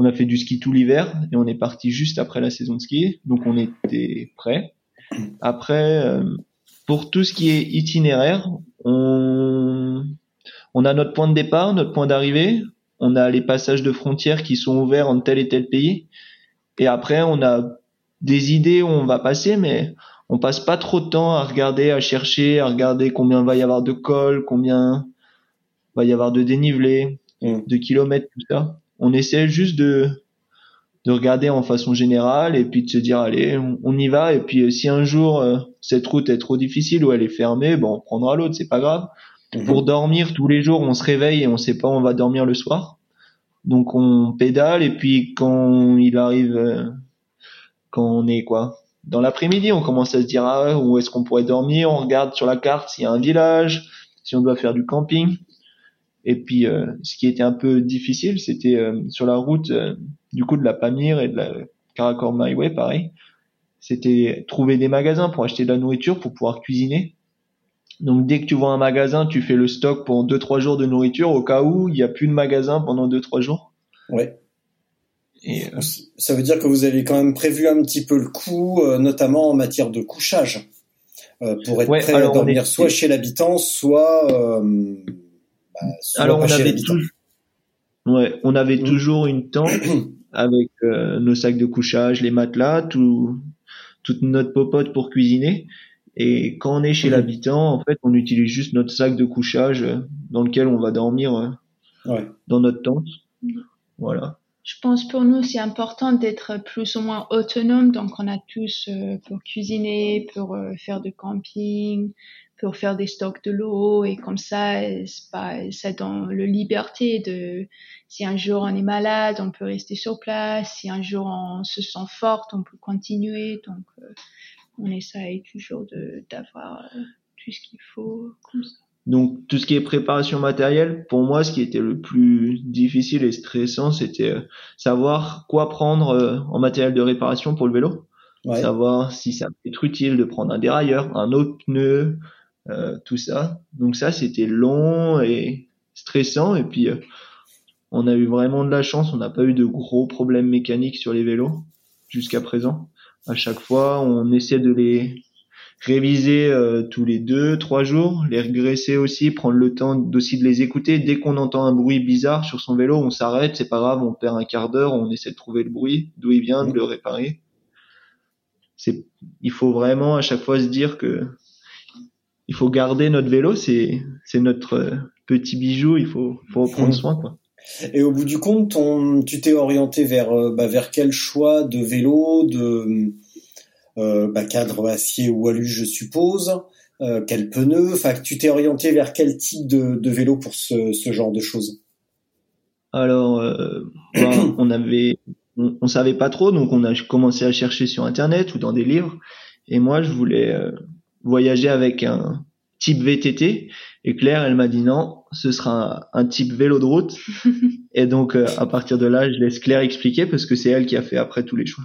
on a fait du ski tout l'hiver et on est parti juste après la saison de ski, donc on était prêt. Après, euh, pour tout ce qui est itinéraire, on, on a notre point de départ, notre point d'arrivée, on a les passages de frontières qui sont ouverts en tel et tel pays, et après on a des idées où on va passer, mais on passe pas trop de temps à regarder, à chercher, à regarder combien va y avoir de cols, combien va y avoir de dénivelé, mm. de kilomètres, tout ça on essaie juste de de regarder en façon générale et puis de se dire allez on, y va. Et puis euh, si un jour euh, cette route est trop difficile ou elle est fermée bon on prendra l'autre c'est pas grave. Mhm. pour dormir tous les jours on se réveille et on sait pas où on va dormir le soir. Donc on pédale et puis quand il arrive euh, quand on est quoi dans l'après-midi on commence à se dire ah où est-ce qu'on pourrait dormir? On regarde sur la carte s'il y a un village si on doit faire du camping et puis, euh, ce qui était un peu difficile, c'était euh, sur la route euh, du coup de la Pamir et de la Karakor Highway, pareil. C'était trouver des magasins pour acheter de la nourriture pour pouvoir cuisiner. Donc dès que tu vois un magasin, tu fais le stock pour deux trois jours de nourriture au cas où il n'y a plus de magasin pendant deux trois jours. Ouais. Et ça veut dire que vous avez quand même prévu un petit peu le coup, notamment en matière de couchage, pour être prêt à dormir soit chez l'habitant, soit euh, Alors on avait, ouais, on avait mmh. toujours une tente [clears throat] avec euh, nos sacs de couchage, les matelas, tout, toute notre popote pour cuisiner. Et quand on est chez mmh. l'habitant, en fait, on utilise juste notre sac de couchage euh, dans lequel on va dormir dans notre tente. Voilà. Je pense pour nous, c'est important d'être plus ou moins autonome. Donc, on a tous pour cuisiner, pour faire du camping, pour faire des stocks de l'eau et comme ça, pas, ça donne le liberté de, si un jour on est malade, on peut rester sur place, si un jour on se sent forte, on peut continuer. Donc, euh, on essaye toujours d'avoir euh, tout ce qu'il faut comme ça. Donc tout ce qui est préparation matérielle, pour moi, ce qui était le plus difficile et stressant, c'était euh, savoir quoi prendre en matériel de réparation pour le vélo. Savoir si ça peut être utile de prendre un dérailleur, un autre pneu, euh, tout ça. Donc ça, c'était long et stressant. Et puis, euh, on a eu vraiment de la chance. On n'a pas eu de gros problèmes mécaniques sur les vélos jusqu'à présent. À chaque fois, on essaie de les réviser euh, tous les deux, trois jours, les régresser aussi, prendre le temps aussi de les écouter. Dès qu'on entend un bruit bizarre sur son vélo, on s'arrête, c'est pas grave, on perd un quart d'heure, on essaie de trouver le bruit, d'où il vient, de le réparer. C'est, il faut vraiment à chaque fois se dire que il faut garder notre vélo, c'est notre petit bijou, il faut faut en prendre soin quoi. Et au bout du compte, tu t'es orienté vers euh, bah, vers quel choix de vélo, de euh, bah, cadre acier ou alu, je suppose, euh, quel pneu. Enfin, tu t'es orienté vers quel type de, de vélo pour ce, ce genre de choses? Alors, euh, ben, [clears throat] on avait, on, on, savait pas trop, donc on a commencé à chercher sur internet ou dans des livres. Et moi, je voulais euh, voyager avec un type VTT. Et Claire, elle m'a dit non, ce sera un, un, type vélo de route. [laughs] et donc, euh, à partir de là, je laisse Claire expliquer parce que c'est elle qui a fait après tous les choix.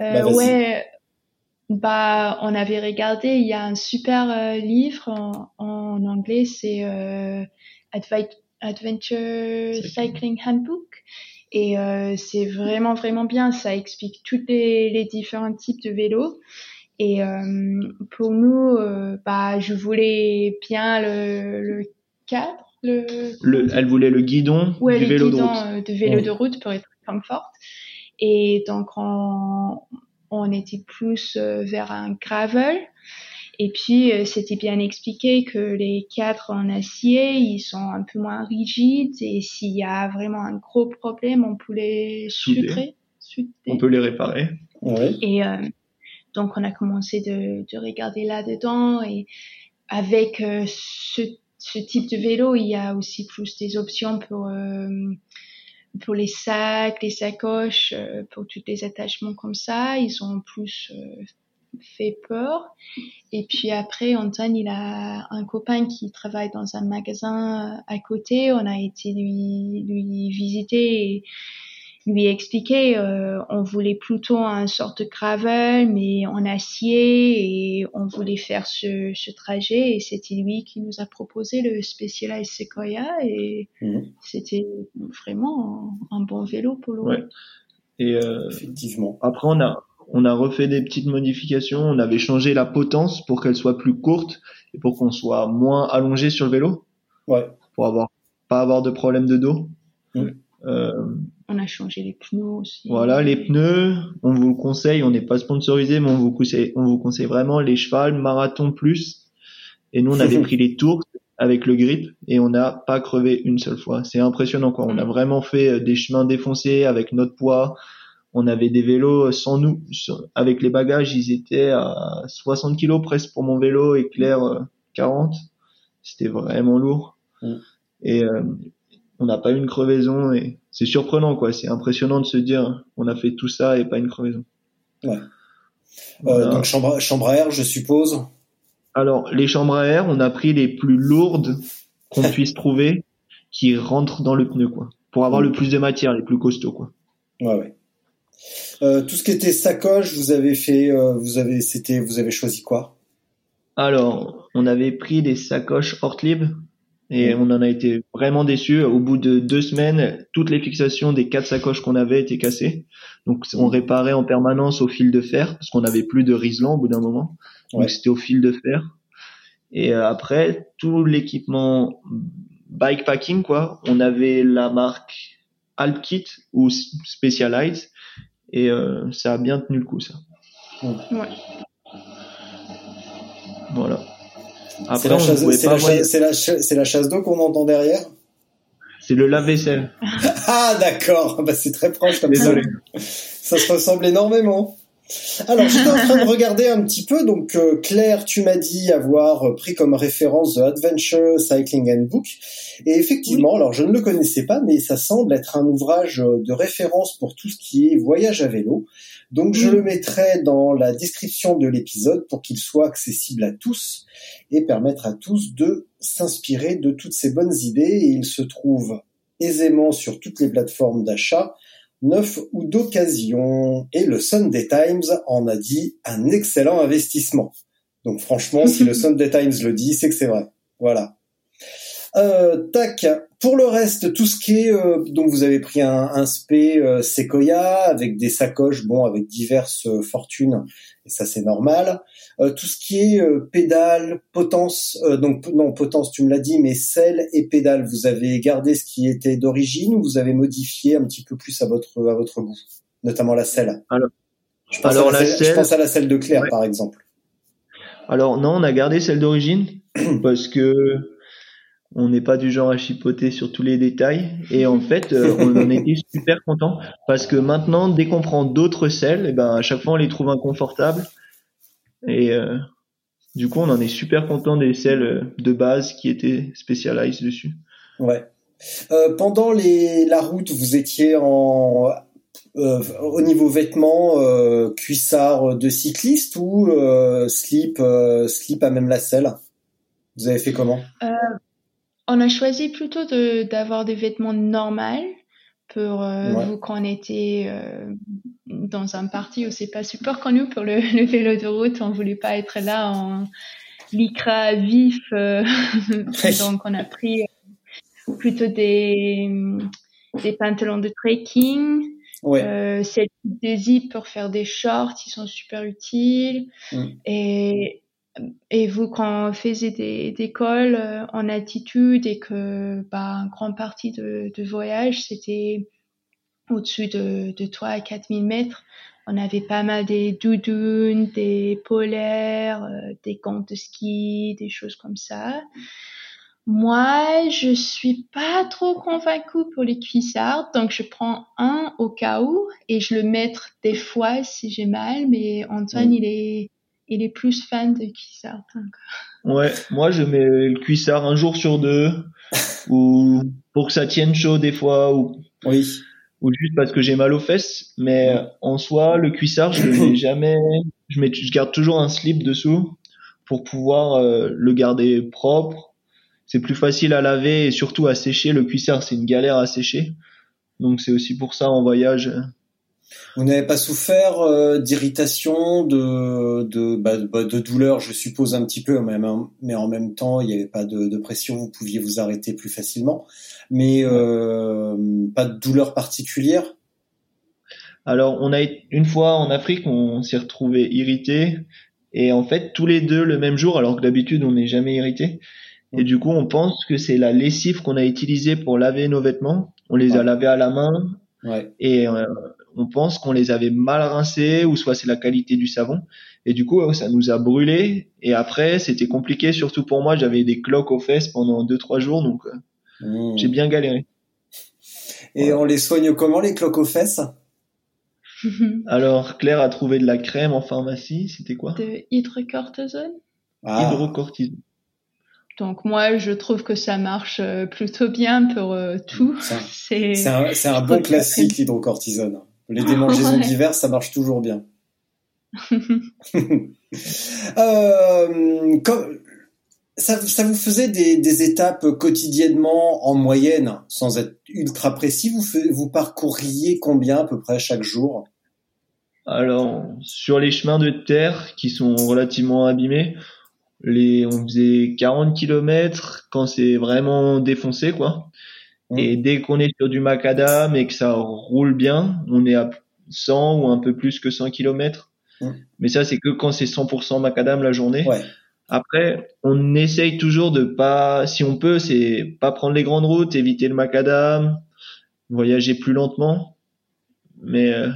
Euh, bah, ouais, bah on avait regardé, il y a un super euh, livre en, en, anglais, c'est euh, Adventure Cycling Handbook. Et euh, c'est vraiment vraiment bien, ça explique tous les, les différents types de vélos. Et euh, pour nous, euh, bah je voulais bien le, le cadre. Le... le elle voulait le guidon ouais, du le vélo guidon, de route. euh, de vélo ouais. de route pour être confort. Et donc, on, on était plus euh, vers un gravel. Et puis, euh, c'était bien expliqué que les cadres en acier, ils sont un peu moins rigides. Et s'il y a vraiment un gros problème, on peut les soudrer. On peut les réparer. Ouais. Et euh, donc, on a commencé de, de regarder là-dedans. Et avec euh, ce, type de vélo, il y a aussi plus des options pour euh, pour les sacs, les sacoches, euh, pour tous les attachements comme ça, ils ont plus fait peur. Et puis après, Antoine, il a un copain qui travaille dans un magasin à côté. On a été lui, lui visiter lui expliquer. Euh, on voulait plutôt un sorte de gravel, mais en acier, et on voulait faire ce, ce trajet. Et c'était lui qui nous a proposé le Specialized Sequoia, et mmh. c'était vraiment un, un, bon vélo pour le ouais. Et euh, effectivement. Après, on a on a refait des petites modifications. On avait changé la potence pour qu'elle soit plus courte et pour qu'on soit moins allongé sur le vélo. Ouais. Pour avoir pas avoir de problème de dos. Mmh. Euh, on a changé les pneus aussi. Voilà, les pneus, on vous le conseille, on n'est pas sponsorisé, mais on vous conseille, on vous conseille vraiment les cheval marathon plus. Et nous, on avait [laughs] pris les tours avec le grip et on n'a pas crevé une seule fois. C'est impressionnant, quoi. On a vraiment fait des chemins défoncés avec notre poids. On avait des vélos sans nous, avec les bagages, ils étaient à 60 kilos presque pour mon vélo et Claire 40. C'était vraiment lourd. Mm. Et euh, on n'a pas eu une crevaison et c'est surprenant quoi. C'est impressionnant de se dire on a fait tout ça et pas une crevaison. Ouais. Voilà. Euh, donc chambre, chambre à air, je suppose. Alors les chambres à air, on a pris les plus lourdes qu'on [laughs] puisse trouver, qui rentrent dans le pneu quoi, pour avoir le plus de matière, les plus costauds quoi. Ouais ouais. Euh, tout ce qui était sacoche, vous avez fait, euh, vous avez, c'était, vous avez choisi quoi? Alors, on avait pris des sacoches Ortlieb et on en a été vraiment déçus. Au bout de deux semaines, toutes les fixations des quatre sacoches qu'on avait étaient cassées. Donc on réparait en permanence au fil de fer parce qu'on n'avait plus de riselant au bout d'un moment. Donc c'était au fil de fer. Et euh, après, tout l'équipement bikepacking, quoi, on avait la marque Alpkit ou Specialized et euh, ça a bien tenu le coup, ça. Ouais. Voilà. C'est la chasse, pouvait c'est pas la, voyager- chasse- c'est la, cha- c'est la chasse d'eau qu'on entend derrière. C'est le lave-vaisselle. [laughs] Ah d'accord, bah, c'est très proche comme Désolé. ça. Ça se ressemble énormément. Alors j'étais en train de regarder un petit peu, donc euh, Claire, tu m'as dit avoir pris comme référence The Adventure Cycling Handbook, et effectivement, alors je ne le connaissais pas, mais ça semble être un ouvrage euh, de référence pour tout ce qui est voyage à vélo. Donc je le mettrai dans la description de l'épisode pour qu'il soit accessible à tous et permettre à tous de s'inspirer de toutes ces bonnes idées. Et il se trouve aisément sur toutes les plateformes d'achat, neuf ou d'occasion. Et le Sunday Times en a dit un excellent investissement. Donc franchement, si le [laughs] Sunday Times le dit, c'est que c'est vrai. Voilà. Euh, tac. Pour le reste, tout ce qui est euh, donc vous avez pris un, un spé euh, Sequoia avec des sacoches, bon, avec diverses euh, fortunes, et ça c'est normal. tout ce qui est pédale, potence, donc non potence, tu me l'as dit, mais selle et pédale, vous avez gardé ce qui était d'origine ou vous avez modifié un petit peu plus à votre à votre goût, notamment la selle? Alors, je pense, alors à, la selle, je pense à la selle de Claire Ouais. par exemple. Alors non, on a gardé celle d'origine [clears throat] parce que on n'est pas du genre à chipoter sur tous les détails et en fait euh, on en était [laughs] super content parce que maintenant dès qu'on prend d'autres selles, et ben à chaque fois on les trouve inconfortables et euh, du coup on en est super content des selles euh, de base qui étaient specialized dessus. Ouais. Euh, pendant les, la route, vous étiez en euh, au niveau vêtements, euh, cuissard de cycliste ou euh, slip, euh, slip à même la selle? Vous avez fait comment? On a choisi plutôt de d'avoir des vêtements normaux pour euh, Ouais. vous qu'on était euh, dans un parti où c'est pas super connu pour le, [laughs] le vélo de route. On voulait pas être là en lycra vif, euh, [laughs] donc on a pris euh, plutôt des des pantalons de trekking. Ouais. Euh, c'est des zips pour faire des shorts, ils sont super utiles. Mm. Et, et vous, quand on faisait des, des cols euh, en altitude et que bah, une grande partie de, de voyage, c'était au-dessus de, de 3 à 4 000 mètres, on avait pas mal des doudounes, des polaires, euh, des gants de ski, des choses comme ça. Moi, je suis pas trop convaincue pour les cuissards, donc je prends un au cas où et je le mets des fois si j'ai mal, mais Antoine, Mm. il est, il est plus fan de cuissards. donc. Ouais, moi je mets le cuissard un jour sur deux [laughs] ou pour que ça tienne chaud des fois ou Oui. ou juste parce que j'ai mal aux fesses. Mais en soi, le cuissard, je le mets [coughs] jamais. Je, mets, je garde toujours un slip dessous pour pouvoir euh, le garder propre. C'est plus facile à laver et surtout à sécher. Le cuissard, c'est une galère à sécher. Donc c'est aussi pour ça en voyage. Vous n'avez pas souffert euh, d'irritation, de de, bah, bah, de douleur, je suppose un petit peu, mais, en même temps, il n'y avait pas de, de pression, vous pouviez vous arrêter plus facilement. Mais euh, pas de douleur particulière? Alors, on a une fois en Afrique, on s'est retrouvé irrité et en fait tous les deux le même jour, alors que d'habitude on n'est jamais irrité. Et du coup, on pense que c'est la lessive qu'on a utilisée pour laver nos vêtements. On les a lavés à la main Ouais. et euh, on pense qu'on les avait mal rincés ou soit c'est la qualité du savon. Et du coup, ça nous a brûlé. Et après, c'était compliqué, surtout pour moi. J'avais des cloques aux fesses pendant deux trois jours, donc euh, Mmh. j'ai bien galéré. Et on les soigne comment les cloques aux fesses? [laughs] Alors, Claire a trouvé de la crème en pharmacie. C'était quoi? De hydrocortisone. Ah, Hydrocortisone. Donc moi, je trouve que ça marche euh, plutôt bien pour euh, tout. [laughs] C'est c'est un, bon classique l'hydrocortisone. Les démangeaisons Ouais. d'hiver, ça marche toujours bien. [laughs] Euh, comme- ça, ça vous faisait des, des étapes quotidiennement en moyenne, sans être ultra précis? Vous parcouriez combien à peu près chaque jour? Alors, sur les chemins de terre qui sont relativement abîmés, les, on faisait 40 km quand c'est vraiment défoncé, quoi. Et dès qu'on est sur du macadam et que ça roule bien, on est à 100 ou un peu plus que 100 km. Mhm. Mais ça, c'est que quand c'est 100% macadam la journée. Ouais. Après, on essaye toujours de pas, si on peut, c'est pas prendre les grandes routes, éviter le macadam, voyager plus lentement. Mais euh,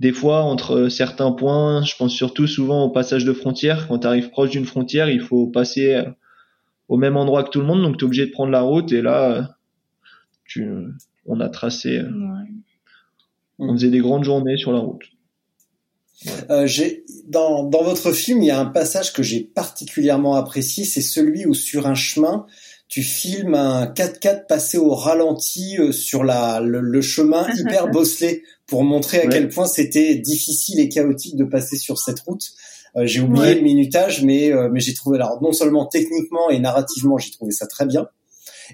des fois, entre certains points, je pense surtout souvent au passage de frontière. Quand tu arrives proche d'une frontière, il faut passer euh, au même endroit que tout le monde, donc tu es obligé de prendre la route. Et là, euh, tu, on a tracé, euh, Ouais. on faisait des grandes journées sur la route. Euh, j'ai dans, dans votre film, il y a un passage que j'ai particulièrement apprécié, c'est celui où sur un chemin, tu filmes un 4x4 passer au ralenti euh, sur la, le, le chemin [laughs] hyper bosselé pour montrer à Ouais. quel point c'était difficile et chaotique de passer sur cette route. Euh, j'ai oublié Ouais. le minutage, mais, euh, mais j'ai trouvé, alors non seulement techniquement et narrativement, j'ai trouvé ça très bien.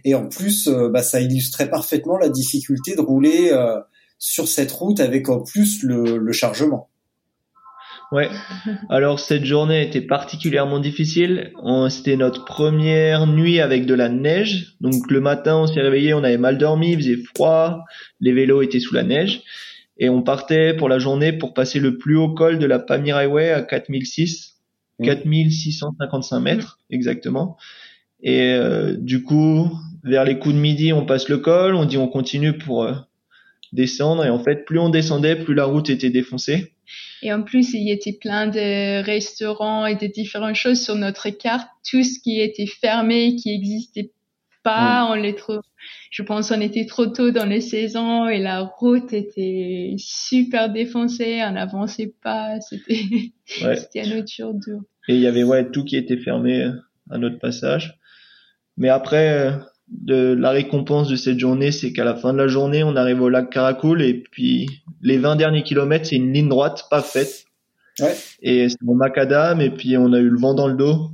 Et en plus, euh, bah, ça illustrait parfaitement la difficulté de rouler euh, sur cette route avec en plus le, le chargement. Ouais. Alors cette journée était particulièrement difficile. C'était notre première nuit avec de la neige. Donc le matin, on s'est réveillé, on avait mal dormi, il faisait froid, les vélos étaient sous la neige. Et on partait pour la journée pour passer le plus haut col de la Pamir Highway à 4006, 4655 mètres exactement. Et euh, du coup, vers les coups de midi, on passe le col, on dit on continue pour euh, descendre. Et en fait, plus on descendait, plus la route était défoncée. Et en plus, il y était plein de restaurants et de différentes choses sur notre carte. Tout ce qui était fermé, qui n'existait pas, on les trouve. Je pense qu'on était trop tôt dans les saisons et la route était super défoncée, on n'avançait pas, [laughs] c'était Ouais. notre tour dur. Et il y avait ouais tout qui était fermé euh, à notre passage. Mais après, euh, de la récompense de cette journée, c'est qu'à la fin de la journée, on arrive au lac Caracoule et puis les 20 derniers kilomètres, c'est une ligne droite pas faite. Ouais. Et c'est mon macadam et puis on a eu le vent dans le dos.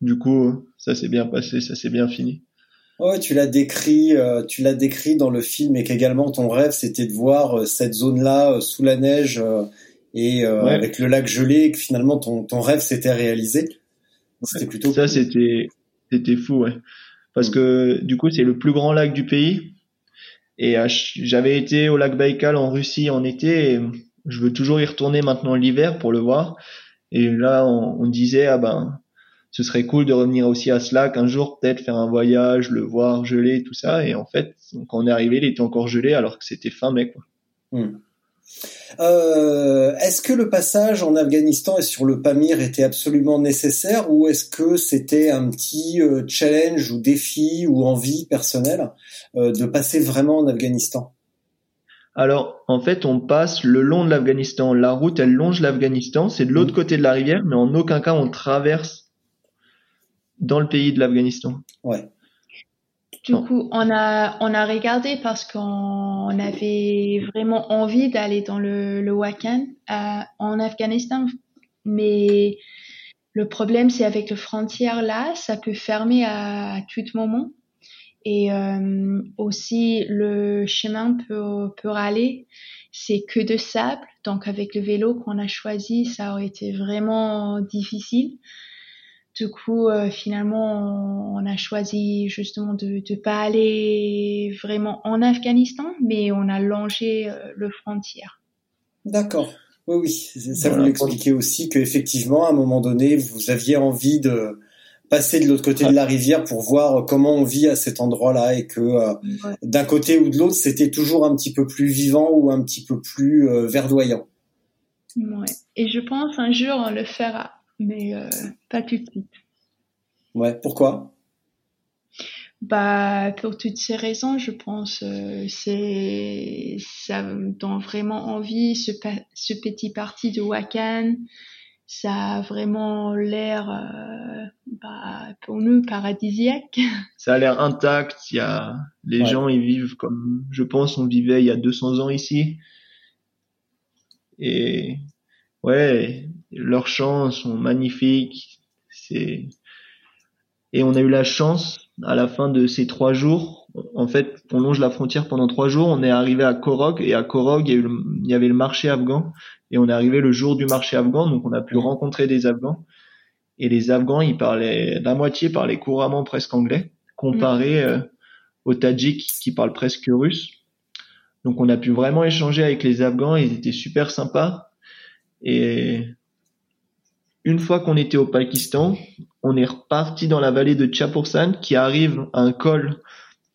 Du coup, ça s'est bien passé, ça s'est bien fini. Ouais, tu l'as décrit, euh, tu l'as décrit dans le film et qu'également ton rêve c'était de voir euh, cette zone-là euh, sous la neige et Ouais. avec le lac gelé et que finalement ton, ton rêve s'était réalisé. C'était plutôt Ça, cool. c'était, c'était fou, ouais. Parce que, du coup, c'est le plus grand lac du pays. Et j'avais été au lac Baïkal en Russie en été et je veux toujours y retourner maintenant l'hiver pour le voir. Et là, on, on disait, ah ben, ce serait cool de revenir aussi à ce lac un jour, peut-être faire un voyage, le voir gelé, tout ça. Et en fait, quand on est arrivé, il était encore gelé alors que c'était fin mai, quoi. Euh, est-ce que le passage en Afghanistan et sur le Pamir était absolument nécessaire ou est-ce que c'était un petit euh, challenge ou défi ou envie personnelle euh, de passer vraiment en Afghanistan? Alors, en fait, on passe le long de l'Afghanistan. La route, elle longe l'Afghanistan. C'est de l'autre côté de la rivière, mais en aucun cas on traverse dans le pays de l'Afghanistan. Ouais. Du coup, on a, on a regardé parce qu'on avait vraiment envie d'aller dans le, le Wakhan euh, en Afghanistan. Mais le problème, c'est avec les frontières là, ça peut fermer à, à tout moment. Et euh, aussi, le chemin peut, peut râler. C'est que de sable. Donc, avec le vélo qu'on a choisi, ça aurait été vraiment difficile. Du coup, euh, finalement, on, on a choisi justement de ne pas aller vraiment en Afghanistan, mais on a longé euh, le frontière. D'accord. Oui, oui. Ça Voilà. vous l'expliquait aussi qu'effectivement, à un moment donné, vous aviez envie de passer de l'autre côté de la rivière pour voir comment on vit à cet endroit-là et que euh, Ouais. d'un côté ou de l'autre, c'était toujours un petit peu plus vivant ou un petit peu plus euh, verdoyant. Ouais. Et je pense un jour on le fera, mais euh, pas tout de suite. Ouais. Pourquoi? Bah, pour toutes ces raisons, je pense, euh, c'est ça me donne vraiment envie. Ce, pa- ce petit parti de Wakhan, ça a vraiment l'air, euh, bah, pour nous, paradisiaque. [laughs] Ça a l'air intact. Il y a les Ouais. gens, ils vivent comme, je pense, on vivait il y a 200 ans ici. Et ouais, leurs chants sont magnifiques. C'est et on a eu la chance à la fin de ces trois jours. En fait, on longe la frontière pendant trois jours. On est arrivé à Korog et à Korog, il y, a eu le- il y avait le marché afghan et on est arrivé le jour du marché afghan, donc on a pu rencontrer des Afghans. Et les Afghans, ils parlaient, la moitié parlaient couramment presque anglais, comparé euh, aux Tadjiks qui parlent presque russe. Donc on a pu vraiment échanger avec les Afghans, ils étaient super sympas. Et une fois qu'on était au Pakistan, on est reparti dans la vallée de Chapoursan qui arrive à un col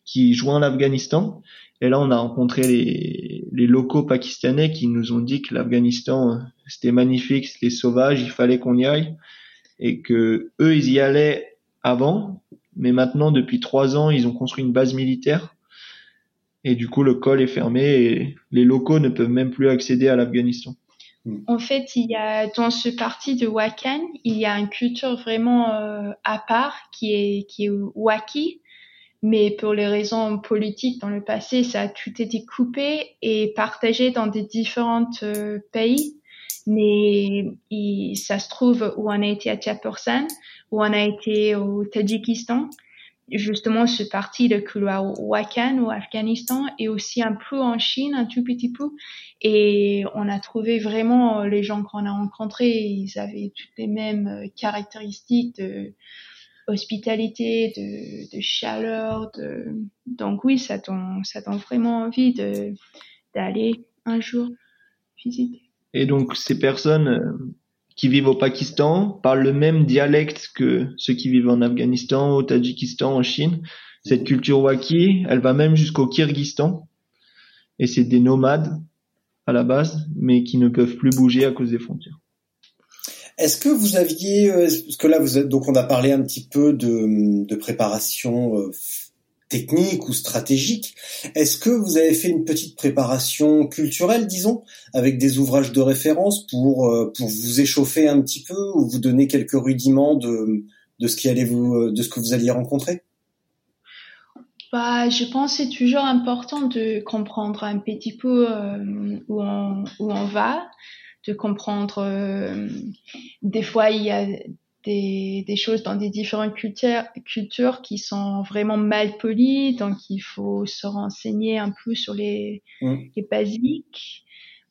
qui joint l'Afghanistan. Et là, on a rencontré les, les locaux pakistanais qui nous ont dit que l'Afghanistan, c'était magnifique, c'était sauvage, il fallait qu'on y aille. Et que eux, ils y allaient avant, mais maintenant, depuis trois ans, ils ont construit une base militaire. Et du coup, le col est fermé et les locaux ne peuvent même plus accéder à l'Afghanistan. En fait, il y a dans ce parti de Wakhan, il y a une culture vraiment euh, à part qui est qui est Waki, mais pour les raisons politiques dans le passé, ça a tout été coupé et partagé dans des différents euh, pays. Mais il, ça se trouve où on a été à Tchaporsan, où on a été au Tadjikistan. Justement ce parti de couloir Wakhan au Afghanistan et aussi un peu en Chine, un tout petit peu. Et on a trouvé vraiment les gens qu'on a rencontrés, ils avaient toutes les mêmes caractéristiques de hospitalité, de, chaleur. Donc oui, ça donne, ça donne vraiment envie d'aller un jour visiter. Et donc ces personnes euh, qui vivent au Pakistan parlent le même dialecte que ceux qui vivent en Afghanistan, au Tadjikistan, en Chine. Cette culture waki, elle va même jusqu'au Kyrgyzstan. Et c'est des nomades à la base, mais qui ne peuvent plus bouger à cause des frontières. Est-ce que vous aviez, euh, parce que là vous êtes, donc on a parlé un petit peu de, préparation euh, technique ou stratégique. Est-ce que vous avez fait une petite préparation culturelle, disons, avec des ouvrages de référence pour euh, pour vous échauffer un petit peu ou vous donner quelques rudiments de de ce qui allait vous euh, de ce que vous alliez rencontrer? Bah, je pense que c'est toujours important de comprendre un petit peu euh, où, on, où on va, de comprendre. des fois, il y a des, des, choses dans des différentes cultures, cultures qui sont vraiment mal polies, donc il faut se renseigner un peu sur les, mm. les basiques.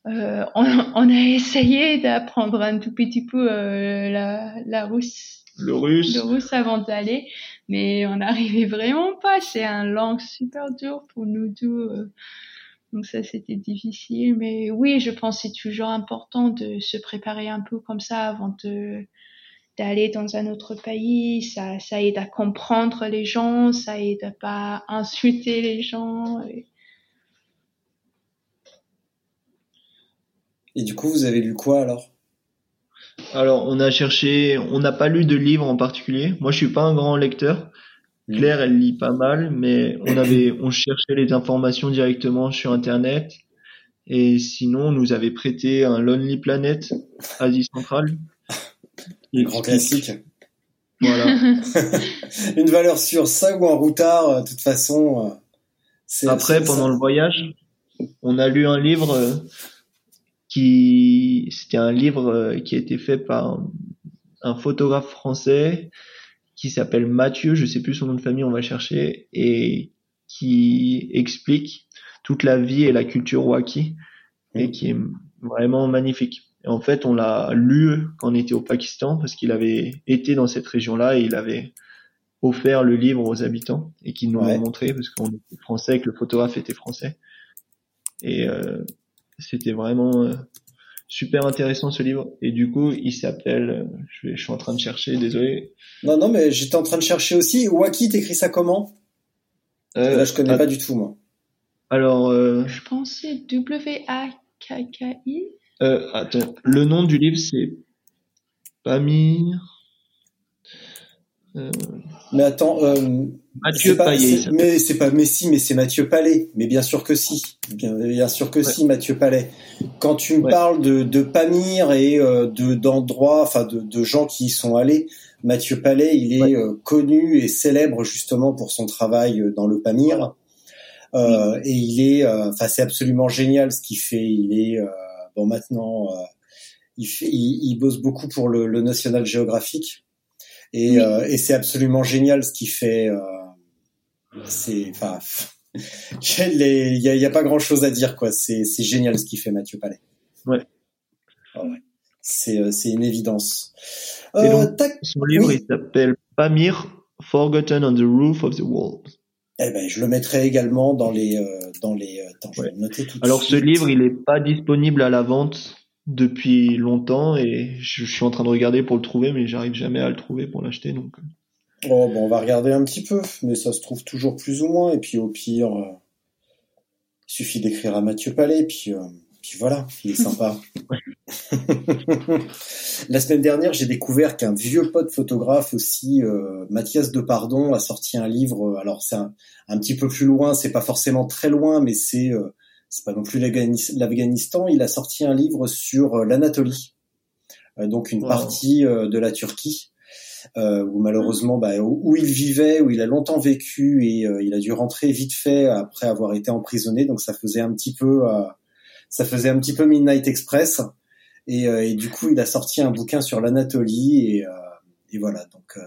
Euh, on, on, a essayé d'apprendre un tout petit peu euh, la, la russe. Le russe. Le russe avant d'aller, mais on n'arrivait vraiment pas. C'est un langue super dur pour nous deux. Donc ça, c'était difficile. Mais oui, je pense que c'est toujours important de se préparer un peu comme ça avant de d'aller dans un autre pays, ça, ça aide à comprendre les gens, ça aide à pas insulter les gens. Et, du coup, vous avez lu quoi alors? Alors, on a cherché, on n'a pas lu de livres en particulier. Moi, je suis pas un grand lecteur. Claire, elle lit pas mal, mais on avait, on cherchait les informations directement sur Internet. Et sinon, on nous avait prêté un Lonely Planet, Asie centrale. Un grand classique. Voilà. [laughs] Une valeur sûre, ça ou un routard, euh, de toute façon. Euh, Après, pendant le voyage, on a lu un livre euh, qui, c'était un livre qui a été fait par un photographe français qui s'appelle Mathieu, je sais plus son nom de famille, on va chercher, et qui explique toute la vie et la culture waki, et mmh. qui est vraiment magnifique en fait, on l'a lu quand on était au Pakistan parce qu'il avait été dans cette région-là et il avait offert le livre aux habitants et qu'ils nous l'ont montré parce qu'on était français et que le photographe était français. Et euh, c'était vraiment euh, super intéressant ce livre. Et du coup, il s'appelle, je, je, suis en train de chercher, désolé. Non, non, mais j'étais en train de chercher aussi. Waki, t'écris ça comment? Euh, Là, je connais pas du tout moi. Alors, euh, je pensais W-A-K-K-I. Euh, attends, le nom du livre c'est Pamir. Euh... Mais attends, euh, Mathieu Palais. Mais c'est pas, mais si, mais c'est Mathieu Palais. Mais bien sûr que si, bien, bien sûr que si, Mathieu Palais. Quand tu me parles de, de Pamir et euh, de d'endroits, enfin de, de gens qui y sont allés, Mathieu Palais, il est euh, connu et célèbre justement pour son travail dans le Pamir. Euh, et il est, enfin c'est absolument génial ce qu'il fait. Il est bon maintenant euh, il, fait, il, bosse beaucoup pour le, le National Geographic et, euh, et c'est absolument génial ce qu'il fait. Euh, c'est enfin [laughs] il y a, pas grand chose à dire quoi. C'est génial ce qu'il fait Mathieu Palais. Ouais. Oh, ouais. C'est c'est une évidence. Donc, son livre il s'appelle Pamir Forgotten on the Roof of the World. Eh ben, je le mettrai également dans les dans les. Attends, je vais noter tout Alors ce livre, il est pas disponible à la vente depuis longtemps et je, suis en train de regarder pour le trouver, mais j'arrive jamais à le trouver pour l'acheter donc. Oh bon, on va regarder un petit peu, mais ça se trouve toujours plus ou moins et puis au pire, euh, il suffit d'écrire à Mathieu Palais puis. Euh, puis voilà, il est [laughs] sympa. La semaine dernière, j'ai découvert qu'un vieux pote photographe aussi, euh, Mathias Depardon, a sorti un livre. Alors c'est un, un, petit peu plus loin, c'est pas forcément très loin, mais c'est euh, c'est pas non plus l'Afghanistan. Il a sorti un livre sur euh, l'Anatolie, euh, donc une partie de la Turquie. où malheureusement, bah, où, il vivait, où il a longtemps vécu et il a dû rentrer vite fait après avoir été emprisonné. Donc ça faisait un petit peu, ça faisait un petit peu Midnight Express. Et, euh, et, du coup, il a sorti un bouquin sur l'Anatolie et, euh, et, voilà. Donc, euh,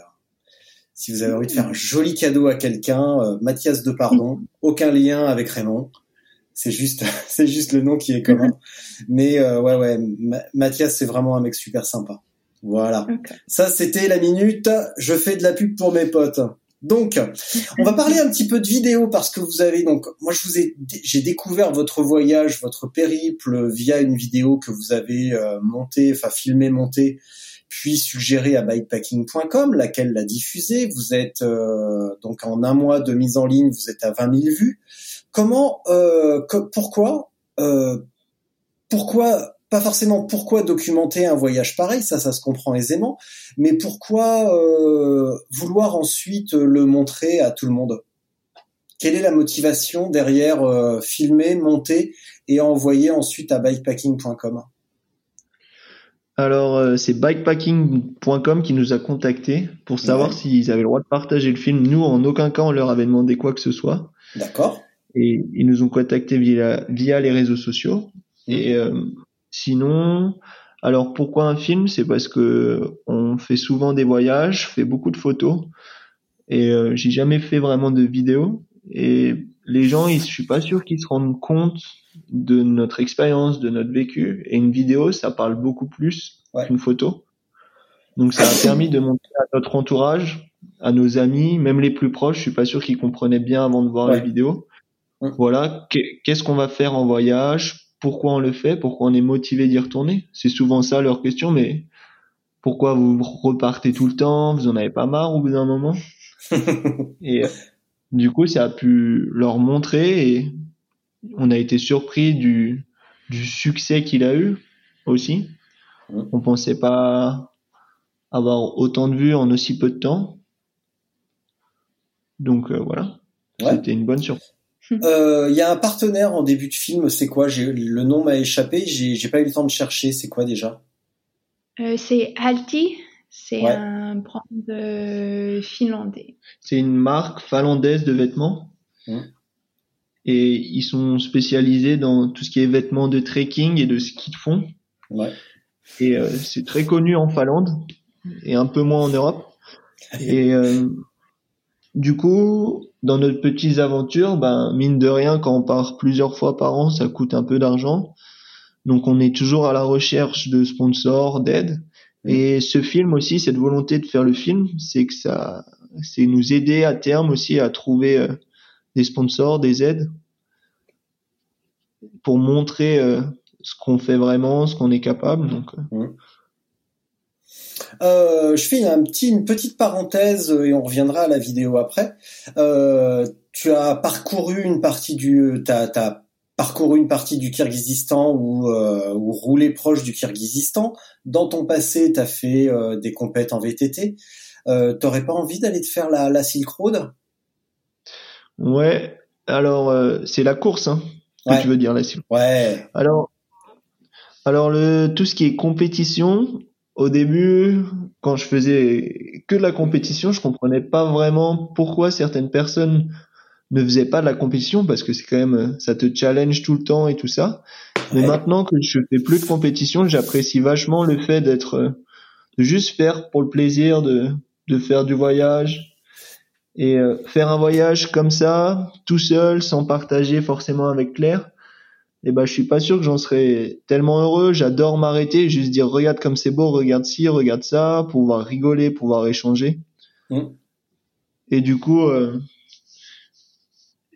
Si vous avez envie de faire un joli cadeau à quelqu'un, euh, Mathias de Pardon, [laughs] aucun lien avec Raymond. C'est juste, [laughs] c'est juste le nom qui est commun. Mais euh, ouais, ouais, Mathias, c'est vraiment un mec super sympa. Voilà. Ça, c'était la minute. Je fais de la pub pour mes potes. Donc, on va parler un petit peu de vidéo parce que vous avez donc, moi je vous ai, j'ai découvert votre voyage, votre périple via une vidéo que vous avez euh, montée, enfin filmée, montée, puis suggérée à bikepacking.com, laquelle l'a diffusée. Vous êtes euh, donc en un mois de mise en ligne, vous êtes à 20 000 vues. Comment, euh, pourquoi, euh, pourquoi pas forcément pourquoi documenter un voyage pareil, ça, ça se comprend aisément, mais pourquoi euh, vouloir ensuite le montrer à tout le monde? Quelle est la motivation derrière euh, filmer, monter et envoyer ensuite à bikepacking.com alors, euh, c'est bikepacking.com qui nous a contactés pour savoir s'ils avaient le droit de partager le film. Nous, en aucun cas, on leur avait demandé quoi que ce soit. D'accord. Et ils nous ont contactés via, via les réseaux sociaux. Et Sinon, alors pourquoi un film? C'est parce que on fait souvent des voyages, fait beaucoup de photos et euh, j'ai jamais fait vraiment de vidéos et les gens, je suis pas sûr qu'ils se rendent compte de notre expérience, de notre vécu et une vidéo, ça parle beaucoup plus qu'une photo. Donc ça a permis de montrer à notre entourage, à nos amis, même les plus proches, je suis pas sûr qu'ils comprenaient bien avant de voir la vidéo. Voilà, qu'est-ce qu'on va faire en voyage? Pourquoi on le fait, pourquoi on est motivé d'y retourner. C'est souvent ça leur question, mais pourquoi vous repartez tout le temps, vous en avez pas marre au bout d'un moment? [laughs] Et du coup, ça a pu leur montrer et on a été surpris du, du succès qu'il a eu aussi. On pensait pas avoir autant de vues en aussi peu de temps. Donc euh, voilà, c'était une bonne surprise. Il euh, y a un partenaire en début de film, c'est quoi? Le nom m'a échappé, j'ai pas eu le temps de chercher, c'est quoi déjà? Euh, C'est Alti, c'est un brand finlandais. C'est une marque finlandaise de vêtements. Hum. Et ils sont spécialisés dans tout ce qui est vêtements de trekking et de ski de fond. Ouais. Et euh, c'est très connu en Finlande et un peu moins en Europe. [laughs] Et euh, du coup, dans notre petites aventures, ben mine de rien, quand on part plusieurs fois par an, ça coûte un peu d'argent. Donc on est toujours à la recherche de sponsors, d'aide. Et ce film aussi, cette volonté de faire le film, c'est que ça, c'est nous aider à terme aussi à trouver euh, des sponsors, des aides pour montrer euh, ce qu'on fait vraiment, ce qu'on est capable. Donc, euh, euh, je fais un petit, une petite parenthèse et on reviendra à la vidéo après. Euh, tu as parcouru une partie du, t'as, parcouru une partie du Kirghizistan ou, euh, ou roulé proche du Kirghizistan. Dans ton passé, tu as fait euh, des compètes en VTT. Euh, T'aurais pas envie d'aller te faire la, la Silk Road? Ouais. Alors euh, c'est la course, hein, que tu veux dire la Silk. Ouais. Alors, alors le tout ce qui est compétition, au début, quand je faisais que de la compétition, je comprenais pas vraiment pourquoi certaines personnes ne faisaient pas de la compétition parce que c'est quand même ça te challenge tout le temps et tout ça. Mais maintenant que je fais plus de compétition, j'apprécie vachement le fait d'être de juste faire pour le plaisir de de faire du voyage et euh, faire un voyage comme ça tout seul sans partager forcément avec Claire et eh ben je suis pas sûr que j'en serais tellement heureux. J'adore m'arrêter, juste dire regarde comme c'est beau, regarde ci, regarde ça, pouvoir rigoler, pouvoir échanger. Mmh. Et du coup, euh,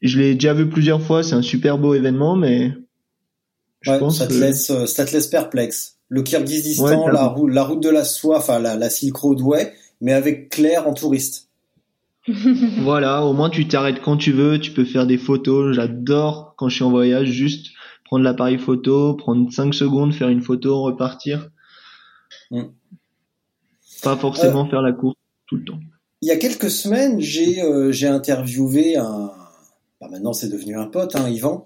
je l'ai déjà vu plusieurs fois. C'est un super beau événement, mais je pense ça te laisse, euh, ça te laisse perplexe. Le Kyrgyzstan, la, route, la route de la soie, enfin la, la Silk Road, ouais, mais avec Claire en touriste. [laughs] voilà, au moins tu t'arrêtes quand tu veux, tu peux faire des photos. J'adore quand je suis en voyage, juste prendre l'appareil photo, prendre 5 secondes, faire une photo, repartir. Mm. Pas forcément euh, faire la course tout le temps. Il y a quelques semaines, j'ai euh, interviewé un, bah maintenant c'est devenu un pote, hein, Yvan,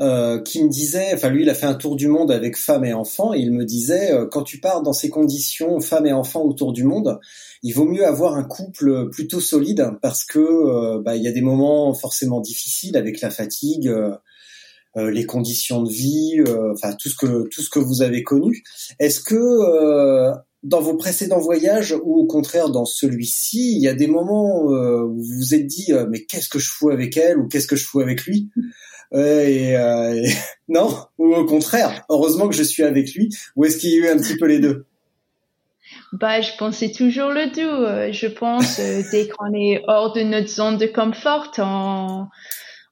euh, qui me disait, enfin lui il a fait un tour du monde avec femme et enfants, et il me disait quand tu pars dans ces conditions, femme et enfants autour du monde, il vaut mieux avoir un couple plutôt solide parce que bah, il y a des moments forcément difficiles avec la fatigue, euh, les conditions de vie, euh, enfin tout ce que tout ce que vous avez connu. Est-ce que euh, dans vos précédents voyages ou au contraire dans celui-ci, il y a des moments euh, où vous vous êtes dit euh, mais qu'est-ce que je fous avec elle ou qu'est-ce que je fous avec lui? Euh, et, [laughs] non ou au contraire heureusement que je suis avec lui ou est-ce qu'il y a eu un petit peu les deux? Bah, je pensais toujours le tout. Je pense dès qu'on est hors de notre zone de confort, on,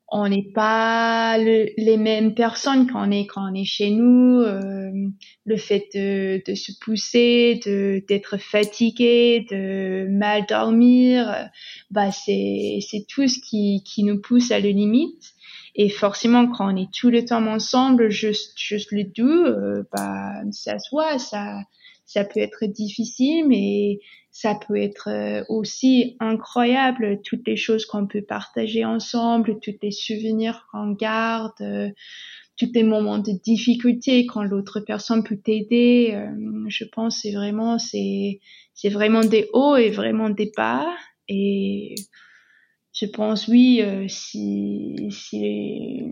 on n'est pas les mêmes personnes quand on est quand on est chez nous. Euh, le fait de, de se pousser, de d'être fatigué, de mal dormir, bah c'est c'est tout ce qui qui nous pousse à la limite. Et forcément, quand on est tout le temps ensemble, juste juste le euh, bah ça se voit, ça ça peut être difficile, mais ça peut être euh, aussi incroyable, toutes les choses qu'on peut partager ensemble, tous les souvenirs qu'on garde, euh, tous les moments de difficulté quand l'autre personne peut t'aider. Euh, je pense c'est vraiment c'est c'est vraiment des hauts et vraiment des bas et je pense oui si si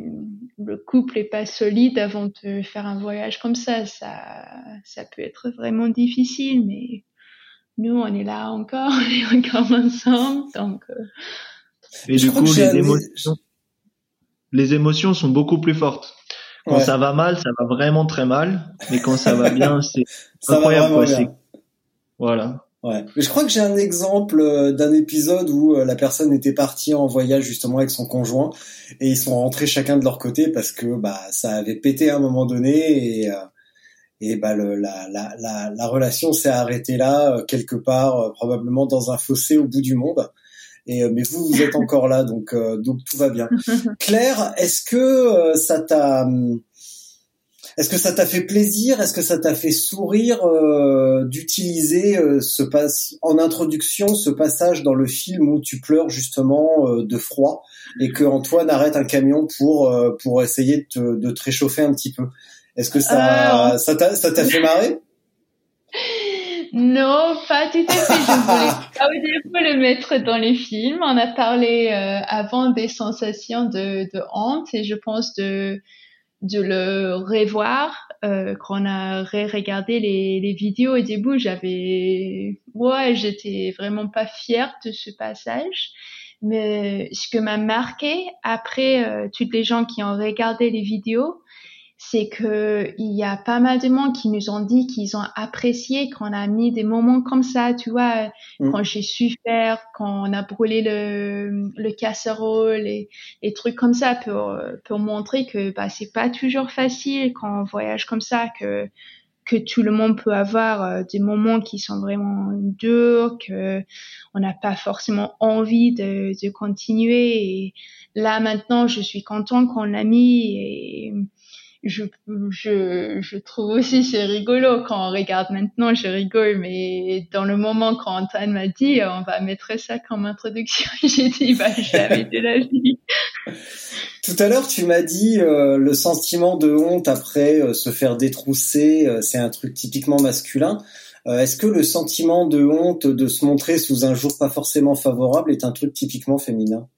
le couple est pas solide avant de faire un voyage comme ça ça ça peut être vraiment difficile mais nous, on est là encore, [laughs] on est encore ensemble, donc. Euh... Et du coup, les émotions, les émotions sont beaucoup plus fortes. Quand ouais. ça va mal, ça va vraiment très mal, mais quand ça va bien, [laughs] c'est incroyable. Quoi, bien. Voilà. Ouais. Mais je crois que j'ai un exemple euh, d'un épisode où euh, la personne était partie en voyage justement avec son conjoint et ils sont rentrés chacun de leur côté parce que bah ça avait pété à un moment donné et euh, et bah le, la, la, la, la, relation s'est arrêtée là euh, quelque part euh, probablement dans un fossé au bout du monde. Et euh, mais vous vous êtes encore là donc donc tout va bien. [laughs] Claire est-ce que ça t'a hum, est-ce que ça t'a fait plaisir? Est-ce que ça t'a fait sourire euh, d'utiliser euh, ce passe en introduction ce passage dans le film où tu pleures justement euh, de froid et que Antoine arrête un camion pour pour essayer de te, de te réchauffer un petit peu? Est-ce que ça, ça t'a, ça t'a fait marrer? Non, pas tout à fait. Je [laughs] voulais pas le mettre dans les films. On a parlé euh, avant des sensations de, de honte et je pense de de le revoir euh, quand on a ré-regardé les, les vidéos au début j'avais ouais j'étais vraiment pas fière de ce passage mais ce que m'a marqué après euh, toutes les gens qui ont regardé les vidéos c'est que il y a pas mal de monde qui nous ont dit qu'ils ont apprécié qu'on a mis des moments comme ça, tu vois, mm. quand j'ai su faire, quand on a brûlé le, le casserole et, et trucs comme ça pour pour montrer que bah c'est pas toujours facile quand on voyage comme ça que que tout le monde peut avoir euh, des moments qui sont vraiment durs, que on n'a pas forcément envie de, de continuer. Et là maintenant, je suis content qu'on l'a mis et je, je, je trouve aussi c'est rigolo quand on regarde maintenant, je rigole, mais dans le moment quand Antoine m'a dit on va mettre ça comme introduction, [laughs] j'ai dit bah jamais de la vie. Tout à l'heure, tu m'as dit euh, le sentiment de honte après euh, se faire détrousser, euh, c'est un truc typiquement masculin. Euh, est-ce que le sentiment de honte de se montrer sous un jour pas forcément favorable est un truc typiquement féminin?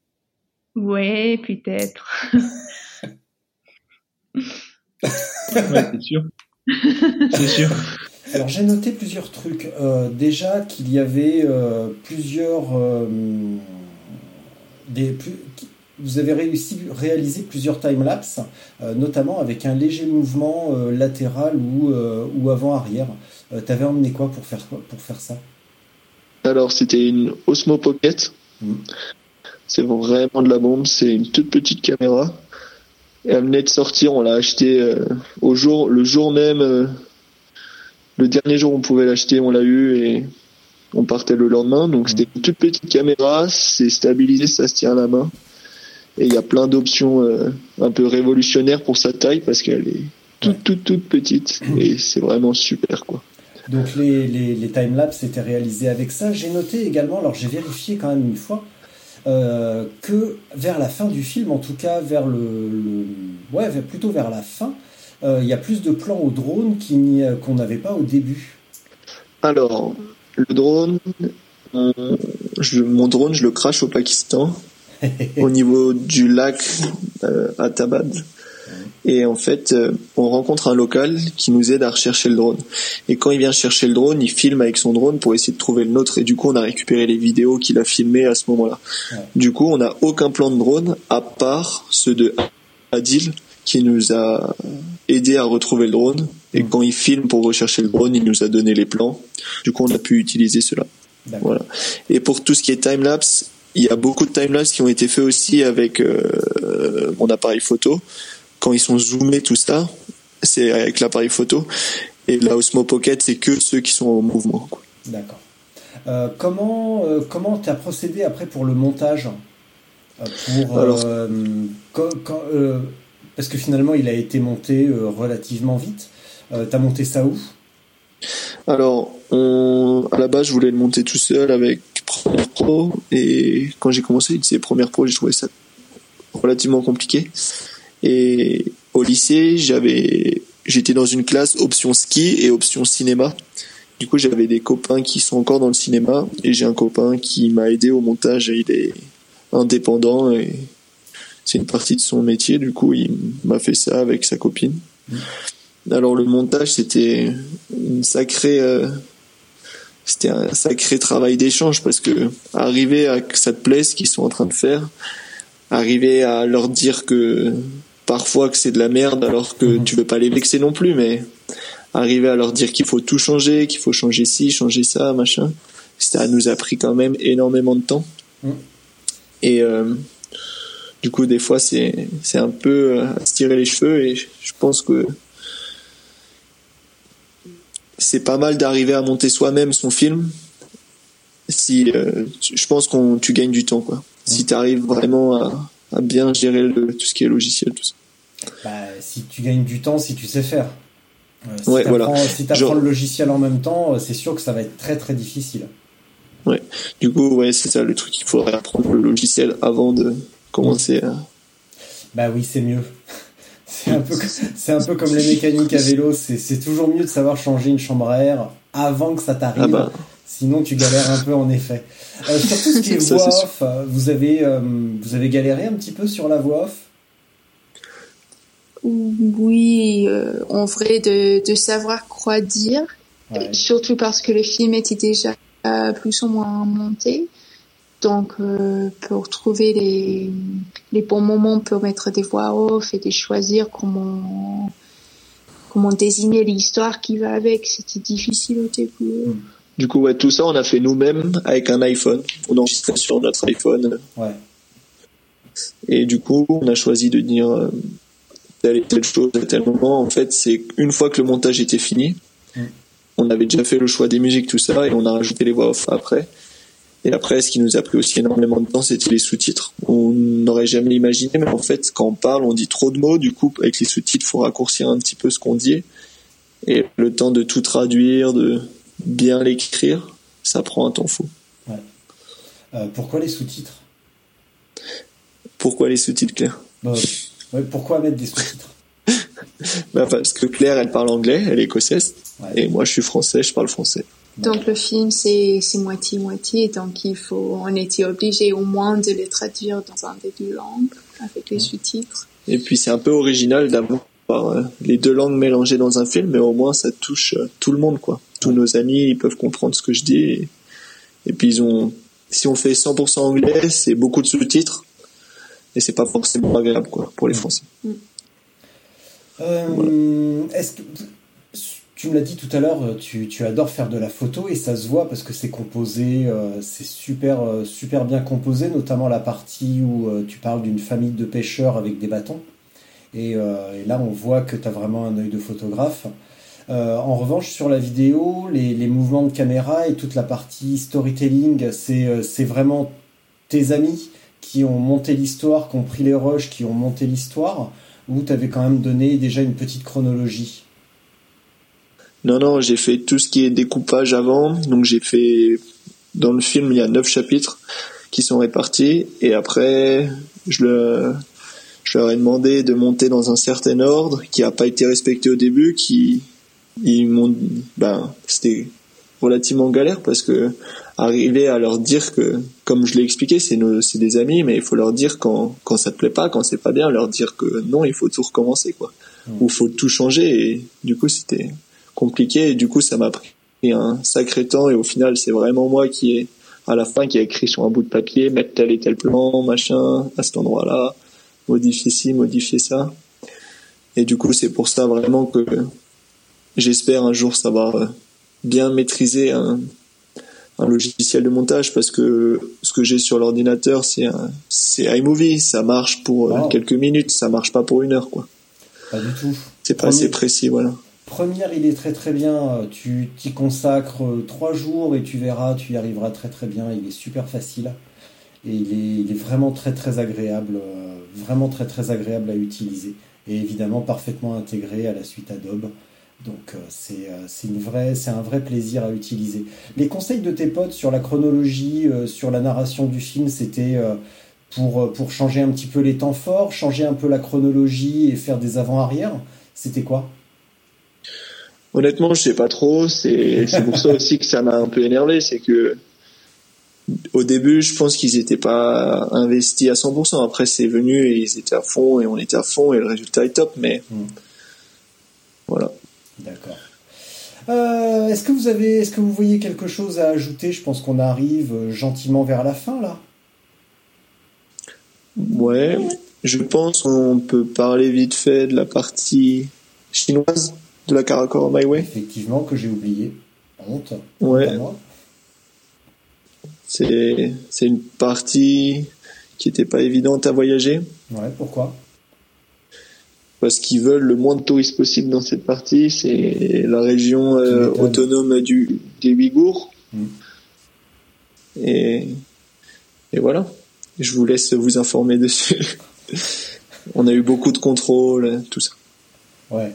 Ouais, peut-être. [laughs] c'est sûr. [laughs] c'est sûr. Alors j'ai noté plusieurs trucs. Euh, déjà qu'il y avait euh, plusieurs euh, des plus, vous avez réussi réaliser plusieurs time lapse, notamment avec un léger mouvement latéral ou ou avant arrière. T'avais emmené quoi pour faire pour faire ça? Alors c'était une Osmo Pocket. Mmh. C'est vraiment de la bombe. C'est une toute petite caméra elle venait de sortir, on l'a acheté euh, au jour, le jour même, euh, le dernier jour où on pouvait l'acheter, on l'a eu et on partait le lendemain. Donc c'était une toute petite caméra, c'est stabilisé, ça se tient à la main. Et il y a plein d'options euh, un peu révolutionnaires pour sa taille parce qu'elle est toute toute toute petite et c'est vraiment super quoi. Donc les, les, les time-lapse étaient réalisés avec ça. J'ai noté également, alors j'ai vérifié quand même une fois, euh, que vers la fin du film, en tout cas vers le, le ouais, plutôt vers la fin, euh, il y a plus de plans au drone qu'on n'avait pas au début. Alors, le drone, mon, je, mon drone, je le crache au Pakistan, [laughs] au niveau du lac euh, Atabad. Et en fait, euh, on rencontre un local qui nous aide à rechercher le drone. Et quand il vient chercher le drone, il filme avec son drone pour essayer de trouver le nôtre. Et du coup, on a récupéré les vidéos qu'il a filmées à ce moment-là. Du coup, on n'a aucun plan de drone à part ceux de Adil qui nous a aidé à retrouver le drone. Et quand il filme pour rechercher le drone, il nous a donné les plans. Du coup, on a pu utiliser cela. Voilà. Et pour tout ce qui est time-lapse, il y a beaucoup de time-lapse qui ont été faits aussi avec euh, mon appareil photo quand ils sont zoomés tout ça, c'est avec l'appareil photo. Et la Osmo Pocket, c'est que ceux qui sont en mouvement. D'accord. Euh, comment euh, comment tu as procédé après pour le montage euh, pour Alors, quand, quand, parce que finalement il a été monté relativement vite. tu as monté ça où? Alors on, à la base je voulais le monter tout seul avec Premiere Pro et quand j'ai commencé à utiliser Premiere Pro j'ai trouvé ça relativement compliqué. Et au lycée, j'avais, j'étais dans une classe option ski et option cinéma. Du coup, j'avais des copains qui sont encore dans le cinéma et j'ai un copain qui m'a aidé au montage. Il est indépendant et c'est une partie de son métier. Du coup, il m'a fait ça avec sa copine. Alors le montage, c'était une sacrée, euh, c'était un sacré travail d'échange parce que arriver à que ça te plaise ce qu'ils sont en train de faire, arriver à leur dire que parfois que c'est de la merde alors que mhm. tu veux pas les vexer non plus, mais arriver à leur dire qu'il faut tout changer, qu'il faut changer ci, changer ça, machin, ça nous a pris quand même énormément de temps. Mhm. Et euh, du coup, des fois, c'est c'est un peu euh, à se tirer les cheveux et je pense que c'est pas mal d'arriver à monter soi-même son film. Si euh, je pense qu'on tu gagnes du temps quoi. Si mhm. tu arrives vraiment à à bien gérer le, tout ce qui est logiciel, tout ça. Bah, si tu gagnes du temps, si tu sais faire. Euh, si ouais, voilà. Si tu apprends le logiciel en même temps, euh, c'est sûr que ça va être très très difficile. Ouais. Du coup, ouais, c'est ça le truc. Il faudrait apprendre le logiciel avant de commencer à. Bah oui, c'est mieux. [laughs] C'est un, peu, c'est un peu comme les mécaniques à vélo. C'est toujours mieux de savoir changer une chambre à air avant que ça t'arrive. Ah bah. Sinon, tu galères un peu en effet. Euh, sur tout ce qui [laughs] est voix off, vous avez, euh, vous avez galéré un petit peu sur la voix off? Oui, euh, en vrai, de, de, savoir quoi dire. Surtout parce que le film était déjà plus ou moins monté. Donc, pour trouver les, les bons moments pour mettre des voix off et de choisir comment, comment désigner l'histoire qui va avec, c'était difficile au début. Hmm. Du coup, ouais, tout ça, on a fait nous-mêmes avec un iPhone. On enregistrait sur notre iPhone. Ouais. Et du coup, on a choisi de dire euh, telle et telle chose à tel moment. En fait, c'est une fois que le montage était fini, mm. on avait déjà fait le choix des musiques, tout ça, et on a rajouté les voix off après. Et après, ce qui nous a pris aussi énormément de temps, c'était les sous-titres. On n'aurait jamais imaginé, mais en fait, quand on parle, on dit trop de mots. Du coup, avec les sous-titres, faut raccourcir un petit peu ce qu'on dit. Et le temps de tout traduire, de, bien l'écrire, ça prend un temps fou. Euh, pourquoi les sous-titres? Pourquoi les sous-titres, Claire? Bah, Pourquoi mettre des sous-titres? [laughs] Bah, Parce que Claire, elle parle anglais, elle est écossaise, et moi, je suis français, je parle français. Donc le film c'est moitié moitié donc il faut on était obligé au moins de le traduire dans un des deux langues avec les sous-titres. Et puis c'est un peu original d'avoir euh, les deux langues mélangées dans un film mais au moins ça touche euh, tout le monde quoi tous nos amis ils peuvent comprendre ce que je dis et, puis ils ont si on fait 100% anglais c'est beaucoup de sous-titres et c'est pas forcément agréable quoi pour les mm. Français. Mm. Euh, est-ce que tu me l'as dit tout à l'heure, tu, tu, adores faire de la photo et ça se voit parce que c'est composé, euh, c'est super, euh, super bien composé, notamment la partie où tu parles d'une famille de pêcheurs avec des bâtons. Et, et là, on voit que tu as vraiment un œil de photographe. Euh, en revanche, sur la vidéo, les, mouvements de caméra et toute la partie storytelling, euh, c'est vraiment tes amis qui ont monté l'histoire, qui ont pris les rushs, qui ont monté l'histoire, ou tu avais quand même donné déjà une petite chronologie? Non, non, j'ai fait tout ce qui est découpage avant. Donc j'ai fait dans le film, il y a neuf chapitres qui sont répartis, et après, je leur ai demandé de monter dans un certain ordre qui n'a pas été respecté au début, qui ils m'ont ben c'était relativement galère parce que arriver à leur dire que, comme je l'ai expliqué, c'est nos, c'est des amis, mais il faut leur dire quand, quand ça te plaît pas, quand c'est pas bien, leur dire que non, il faut tout recommencer, quoi. Mm. Ou faut tout changer et du coup, c'était compliqué et du coup, ça m'a pris un sacré temps et au final, c'est vraiment moi qui ai, à la fin, qui a écrit sur un bout de papier, mettre tel et tel plan, machin, à cet endroit-là, modifier ci, modifier ça. Et du coup, c'est pour ça vraiment que j'espère un jour savoir euh, bien maîtriser un, un logiciel de montage parce que ce que j'ai sur l'ordinateur c'est c'est iMovie ça marche pour euh, Wow. quelques minutes ça marche pas pour une heure quoi Pas du tout. c'est pas Premier- assez précis voilà Première, il est très très bien. Tu t'y consacres euh, trois jours et tu verras, tu y arriveras très très bien. Il est super facile et il est, il est vraiment très très agréable, euh, vraiment très très agréable à utiliser et évidemment parfaitement intégré à la suite Adobe. Donc euh, c'est euh, c'est une vraie, c'est un vrai plaisir à utiliser. Les conseils de tes potes sur la chronologie, euh, sur la narration du film, c'était pour pour changer un petit peu les temps forts, changer un peu la chronologie et faire des avant-arrière. C'était quoi? Honnêtement je sais pas trop c'est pour ça aussi que ça m'a un peu énervé c'est que au début je pense qu'ils étaient pas investis à 100% après c'est venu et ils étaient à fond et on était à fond et le résultat est top mais Mm. voilà D'accord. Euh, est-ce que vous avez, est-ce que vous voyez quelque chose à ajouter? Je pense qu'on arrive euh, gentiment vers la fin là. Ouais, je pense qu'on peut parler vite fait de la partie chinoise de la Karakor My Way. Effectivement, que j'ai oublié. Honte. Ouais. C'est c'est une partie qui était pas évidente à voyager Ouais. Pourquoi? Parce qu'ils veulent le moins de touristes possible dans cette partie. C'est la région euh, autonome du des Ouïghours. Mm. Et et voilà. Je vous laisse vous informer dessus. [laughs] On a eu beaucoup de contrôles, tout ça. Ouais.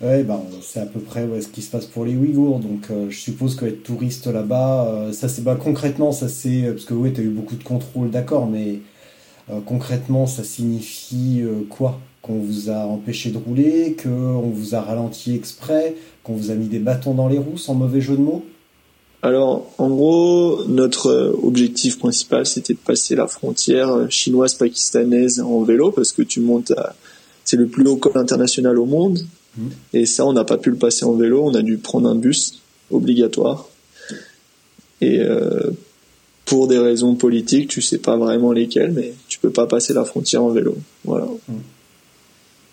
Ouais, ben, c'est à peu près ouais, ce qui se passe pour les Ouïghours. Donc, euh, je suppose qu'être touriste là-bas, euh, ça c'est bah, concrètement, ça c'est parce que oui, t'as eu beaucoup de contrôles, d'accord, mais euh, concrètement, ça signifie quoi? Qu'on vous a empêché de rouler, qu'on vous a ralenti exprès, qu'on vous a mis des bâtons dans les roues, sans mauvais jeu de mots? Alors, en gros, notre euh, objectif principal, c'était de passer la frontière euh, chinoise-pakistanaise en vélo, parce que tu montes à... C'est le plus haut col international au monde. Mhm. Et ça, on n'a pas pu le passer en vélo. On a dû prendre un bus obligatoire. Et euh, pour des raisons politiques, tu sais pas vraiment lesquelles, mais tu peux pas passer la frontière en vélo. Voilà. Mhm.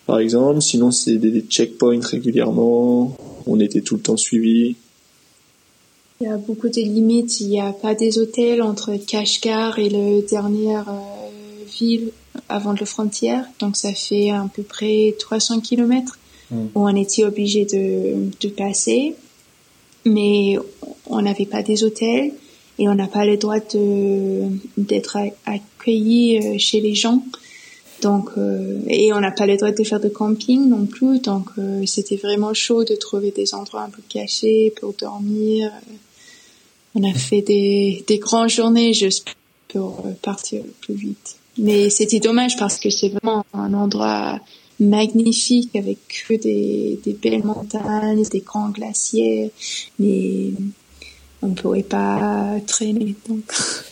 Par exemple, sinon c'est des, des checkpoints régulièrement. On était tout le temps suivis. Il y a beaucoup de limites. Il n'y a pas des hôtels entre Kashgar et la dernière euh, ville avant la frontière. Donc ça fait à peu près 300 kilomètres Mm. où on était obligé de, de passer. Mais on n'avait pas des hôtels et on n'a pas le droit de d'être ac- accueilli euh, chez les gens. Donc euh, et on n'a pas le droit de faire de camping non plus. Donc euh, c'était vraiment chaud de trouver des endroits un peu cachés pour dormir. On a fait des, des grandes journées juste pour euh, partir le plus vite. Mais c'était dommage parce que c'est vraiment un endroit magnifique avec que des, des belles montagnes, des grands glaciers, mais on ne pourrait pas traîner. Donc.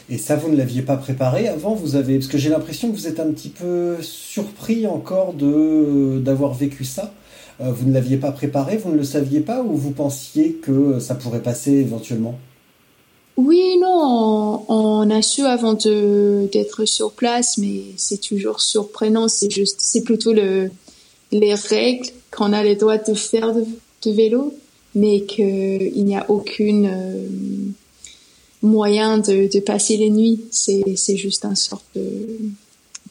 Et ça, vous ne l'aviez pas préparé avant? Vous avez parce que j'ai l'impression que vous êtes un petit peu surpris encore de d'avoir vécu ça. Euh, vous ne l'aviez pas préparé, vous ne le saviez pas, ou vous pensiez que ça pourrait passer éventuellement? Oui, non, on, on a su avant de d'être sur place, mais c'est toujours surprenant. C'est juste, c'est plutôt le les règles qu'on a le droit de faire de, de vélo, mais qu'il n'y a aucune euh, moyen de, de passer les nuits. C'est c'est juste un sorte de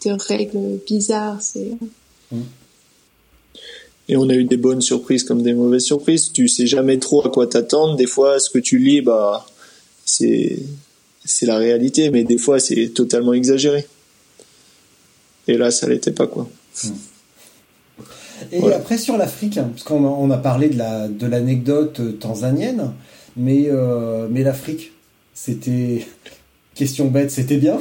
de règles bizarres. C'est Et on a eu des bonnes surprises comme des mauvaises surprises. Tu sais jamais trop à quoi t'attendre. Des fois, ce que tu lis, bah, c'est, c'est la réalité, mais des fois, c'est totalement exagéré. Et là, ça l'était pas, quoi. Et Voilà. après sur l'Afrique, hein, parce qu'on a, on a parlé de la de l'anecdote euh, tanzanienne, mais euh, mais l'Afrique, c'était [laughs] question bête, c'était bien?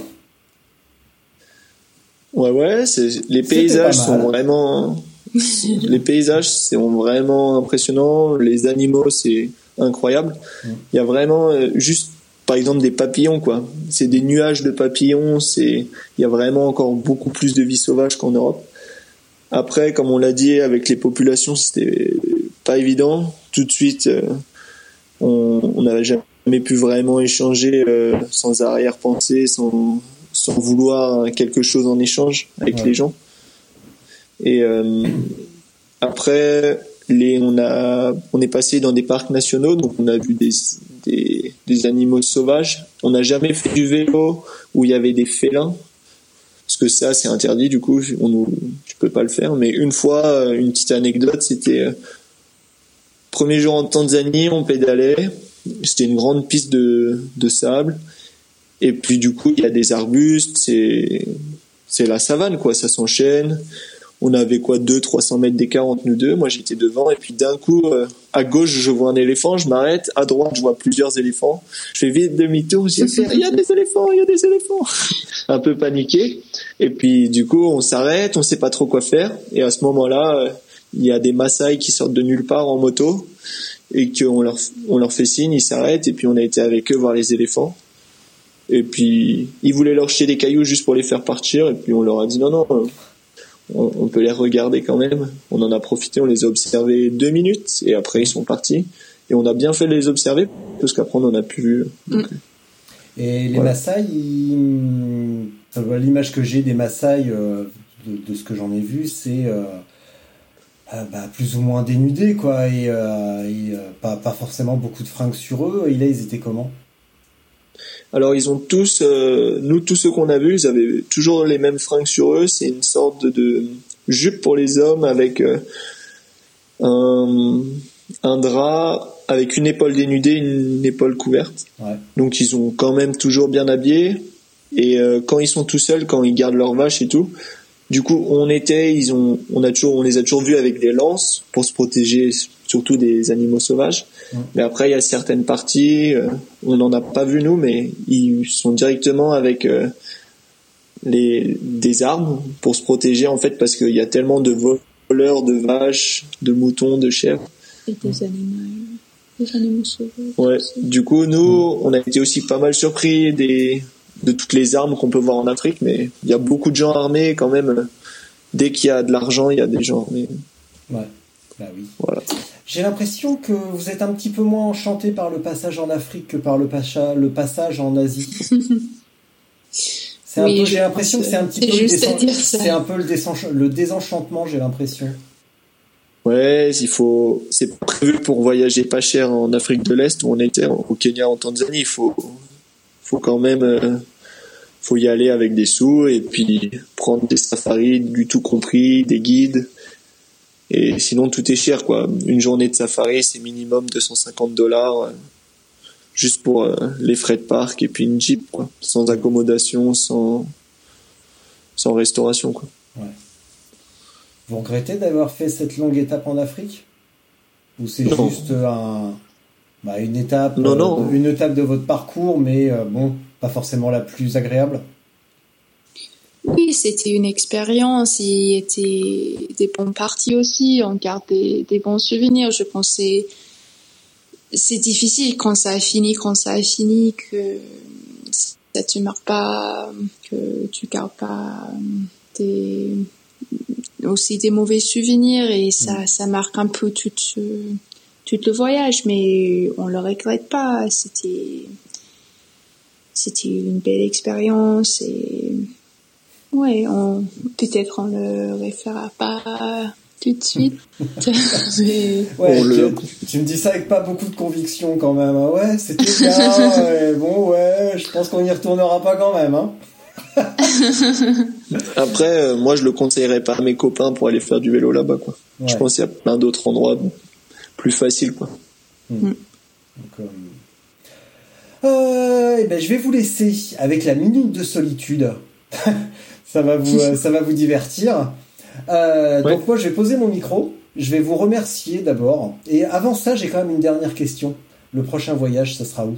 Ouais, ouais, c'est, les paysages sont vraiment, [laughs] les paysages sont vraiment impressionnants. Les animaux, c'est incroyable. Il y a vraiment euh, juste par exemple des papillons quoi. C'est des nuages de papillons, c'est il y a vraiment encore beaucoup plus de vie sauvage qu'en Europe. Après comme on l'a dit avec les populations, c'était pas évident. Tout de suite euh, on n'avait jamais pu vraiment échanger euh, sans arrière-pensée, sans sans vouloir quelque chose en échange avec Ouais. les gens. Et euh, après, les, on a, on est passé dans des parcs nationaux, donc on a vu des, des, des animaux sauvages. On n'a jamais fait du vélo où il y avait des félins, parce que ça c'est interdit. Du coup, on nous, je peux pas le faire. Mais une fois, euh, une petite anecdote, c'était euh, premier jour en Tanzanie, on pédalait. C'était une grande piste de, de sable. Et puis du coup, il y a des arbustes, c'est c'est la savane quoi, ça s'enchaîne. On avait quoi 2 300 mètres d'écart entre nous deux. Moi, j'étais devant et puis d'un coup euh, à gauche, je vois un éléphant, je m'arrête, à droite, je vois plusieurs éléphants. Je fais vite demi-tour, je dis il y a des éléphants, il y a des éléphants. [laughs] un peu paniqué et puis du coup, on s'arrête, on sait pas trop quoi faire et à ce moment-là, euh, il y a des Maasai qui sortent de nulle part en moto et qu'on leur on leur fait signe, ils s'arrêtent et puis on a été avec eux voir les éléphants. Et puis, ils voulaient leur jeter des cailloux juste pour les faire partir. Et puis, on leur a dit non, non, euh, on, on peut les regarder quand même. On en a profité, on les a observés deux minutes. Et après, ils sont partis. Et on a bien fait de les observer, parce qu'après, on en a plus vu. Donc, Et les Ouais. Maasai, ils- l'image que j'ai des Maasai, euh, de, de ce que j'en ai vu, c'est euh, euh, bah, plus ou moins dénudés, quoi, et, euh, et, euh, pas, pas forcément beaucoup de fringues sur eux. Et là, ils étaient comment? Alors ils ont tous, euh, nous tous ceux qu'on a vus, ils avaient toujours les mêmes fringues sur eux. C'est une sorte de, de jupe pour les hommes avec euh, un, un drap avec une épaule dénudée, une épaule couverte. Ouais. Donc ils sont quand même toujours bien habillés. Et euh, quand ils sont tout seuls, quand ils gardent leurs vaches et tout, du coup on était, ils ont, on a toujours, on les a toujours vus avec des lances pour se protéger, surtout des animaux sauvages. Mais après il y a certaines parties, euh, on n'en a pas vu nous, mais ils sont directement avec euh, les des armes pour se protéger en fait parce qu'il y a tellement de voleurs de vaches, de moutons, de chèvres. Et des animaux, des animaux sauvages. Ouais. Du coup, nous, on a été aussi pas mal surpris des, de toutes les armes qu'on peut voir en Afrique, mais il y a beaucoup de gens armés quand même. Dès qu'il y a de l'argent, il y a des gens armés. Ouais, bah oui. Voilà. J'ai l'impression que vous êtes un petit peu moins enchanté par le passage en Afrique que par le, pacha- le passage en Asie. C'est un Oui, peu, je j'ai l'impression que c'est un petit c'est peu le, juste à désen- dire ça. c'est un peu le, désench- le désenchantement, j'ai l'impression. Ouais, il faut, c'est prévu pour voyager pas cher en Afrique de l'Est où on était, au Kenya, en Tanzanie. Il faut, faut quand même, euh, faut y aller avec des sous et puis prendre des safaris, du tout compris, des guides. Et sinon, tout est cher, quoi. Une journée de safari, c'est minimum 250 dollars, euh, juste pour euh, les frais de parc et puis une jeep, quoi. Sans accommodation, sans, sans restauration, quoi. Vous regrettez d'avoir fait cette longue étape en Afrique? Ou c'est juste un, bah, une étape, Non, euh, non. une étape de votre parcours, mais bon, pas forcément la plus agréable? Oui, c'était une expérience. Il y était des bons parties aussi. On garde des, des bons souvenirs. Je pensais, c'est difficile quand ça a fini, quand ça a fini, que ça te marque pas, que tu gardes pas des, aussi des mauvais souvenirs et ça, ça marque un peu tout, tout le voyage. Mais on le regrette pas. C'était, c'était une belle expérience et Ouais, on, peut-être on le référera pas tout de suite. [laughs] Mais- Ouais, tu, me dis ça avec pas beaucoup de conviction quand même. hein. Ouais, c'était bien. [laughs] ouais, bon, ouais, je pense qu'on y retournera pas quand même. Hein. [laughs] Après, euh, moi, je le conseillerais pas à mes copains pour aller faire du vélo là-bas, quoi. Ouais. Je pense qu'il y a plein d'autres endroits plus faciles, quoi. Donc, euh, euh, eh ben, je vais vous laisser avec la minute de solitude. Ça va vous, [laughs] euh, ça va vous divertir. Euh, Ouais. Donc moi, je vais poser mon micro. Je vais vous remercier d'abord. Et avant ça, j'ai quand même une dernière question. Le prochain voyage, ça sera où?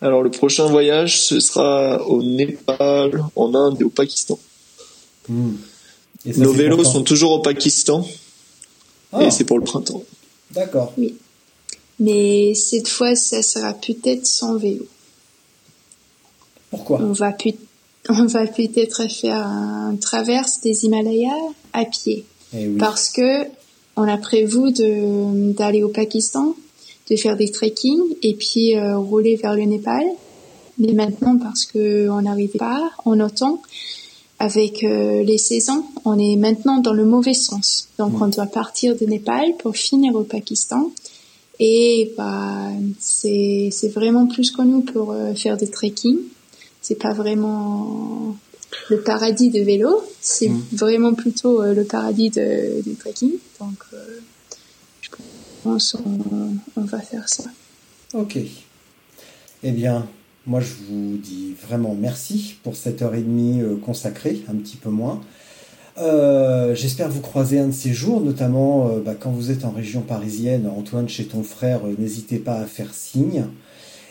Alors, le prochain voyage, ce sera au Népal, en Inde et au Pakistan. Et ça, Nos vélos sont toujours au Pakistan Ah, et c'est pour le printemps. D'accord. Oui. Mais cette fois, ça sera peut-être sans vélo. Pourquoi? On va peut- on va peut-être faire un traverse des Himalayas à pied. Eh oui. parce que on a prévu de d'aller au Pakistan, de faire des trekking et puis euh, rouler vers le Népal. Mais maintenant, parce que on n'arrivait pas en automne, avec euh, les saisons, on est maintenant dans le mauvais sens. Donc, on doit partir de Népal pour finir au Pakistan. Et bah, c'est c'est vraiment plus connu pour euh, faire des trekking. C'est pas vraiment le paradis de vélo, c'est Mm. vraiment plutôt euh, le paradis de, du trekking. Donc, euh, je pense on, on va faire ça. Ok. Eh bien, moi je vous dis vraiment merci pour cette heure et demie euh, consacrée, un petit peu moins. Euh, J'espère vous croiser un de ces jours, notamment euh, bah, quand vous êtes en région parisienne, Antoine, chez ton frère, n'hésitez pas à faire signe.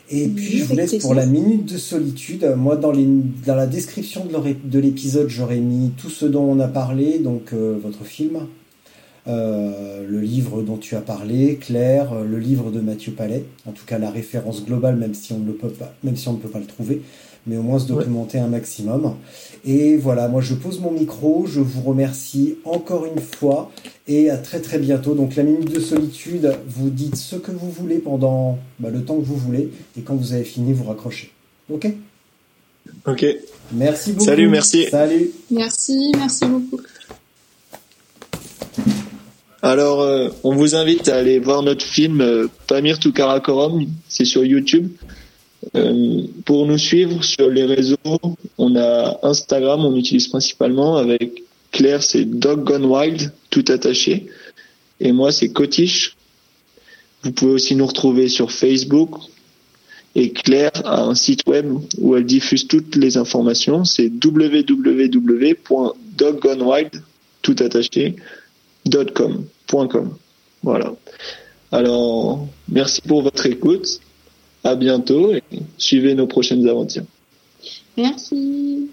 Et puis je vous laisse pour la minute de solitude. Moi, dans, les, dans la description de l'épisode, j'aurais mis tout ce dont on a parlé, donc euh, votre film, euh, le livre dont tu as parlé, Claire, euh, le livre de Mathieu Palais, en tout cas la référence globale, même si on ne le peut pas, même si on ne peut pas le trouver, mais au moins se documenter un maximum. Et voilà, moi je pose mon micro, je vous remercie encore une fois et à très très bientôt. Donc la minute de solitude, vous dites ce que vous voulez pendant bah, le temps que vous voulez et quand vous avez fini, vous raccrochez. Ok? Ok. Merci beaucoup. Salut, merci. Salut. Merci, merci beaucoup. Alors, euh, on vous invite à aller voir notre film euh, Pamir to Karakoram, c'est sur YouTube. Euh, pour nous suivre sur les réseaux, on a Instagram, on utilise principalement avec Claire, c'est Dog Gone Wild, tout attaché. Et moi, c'est Cotiche. Vous pouvez aussi nous retrouver sur Facebook. Et Claire a un site web où elle diffuse toutes les informations. C'est www.doggonewild, tout attaché. Voilà. Alors, merci pour votre écoute. À bientôt et suivez nos prochaines aventures. Merci.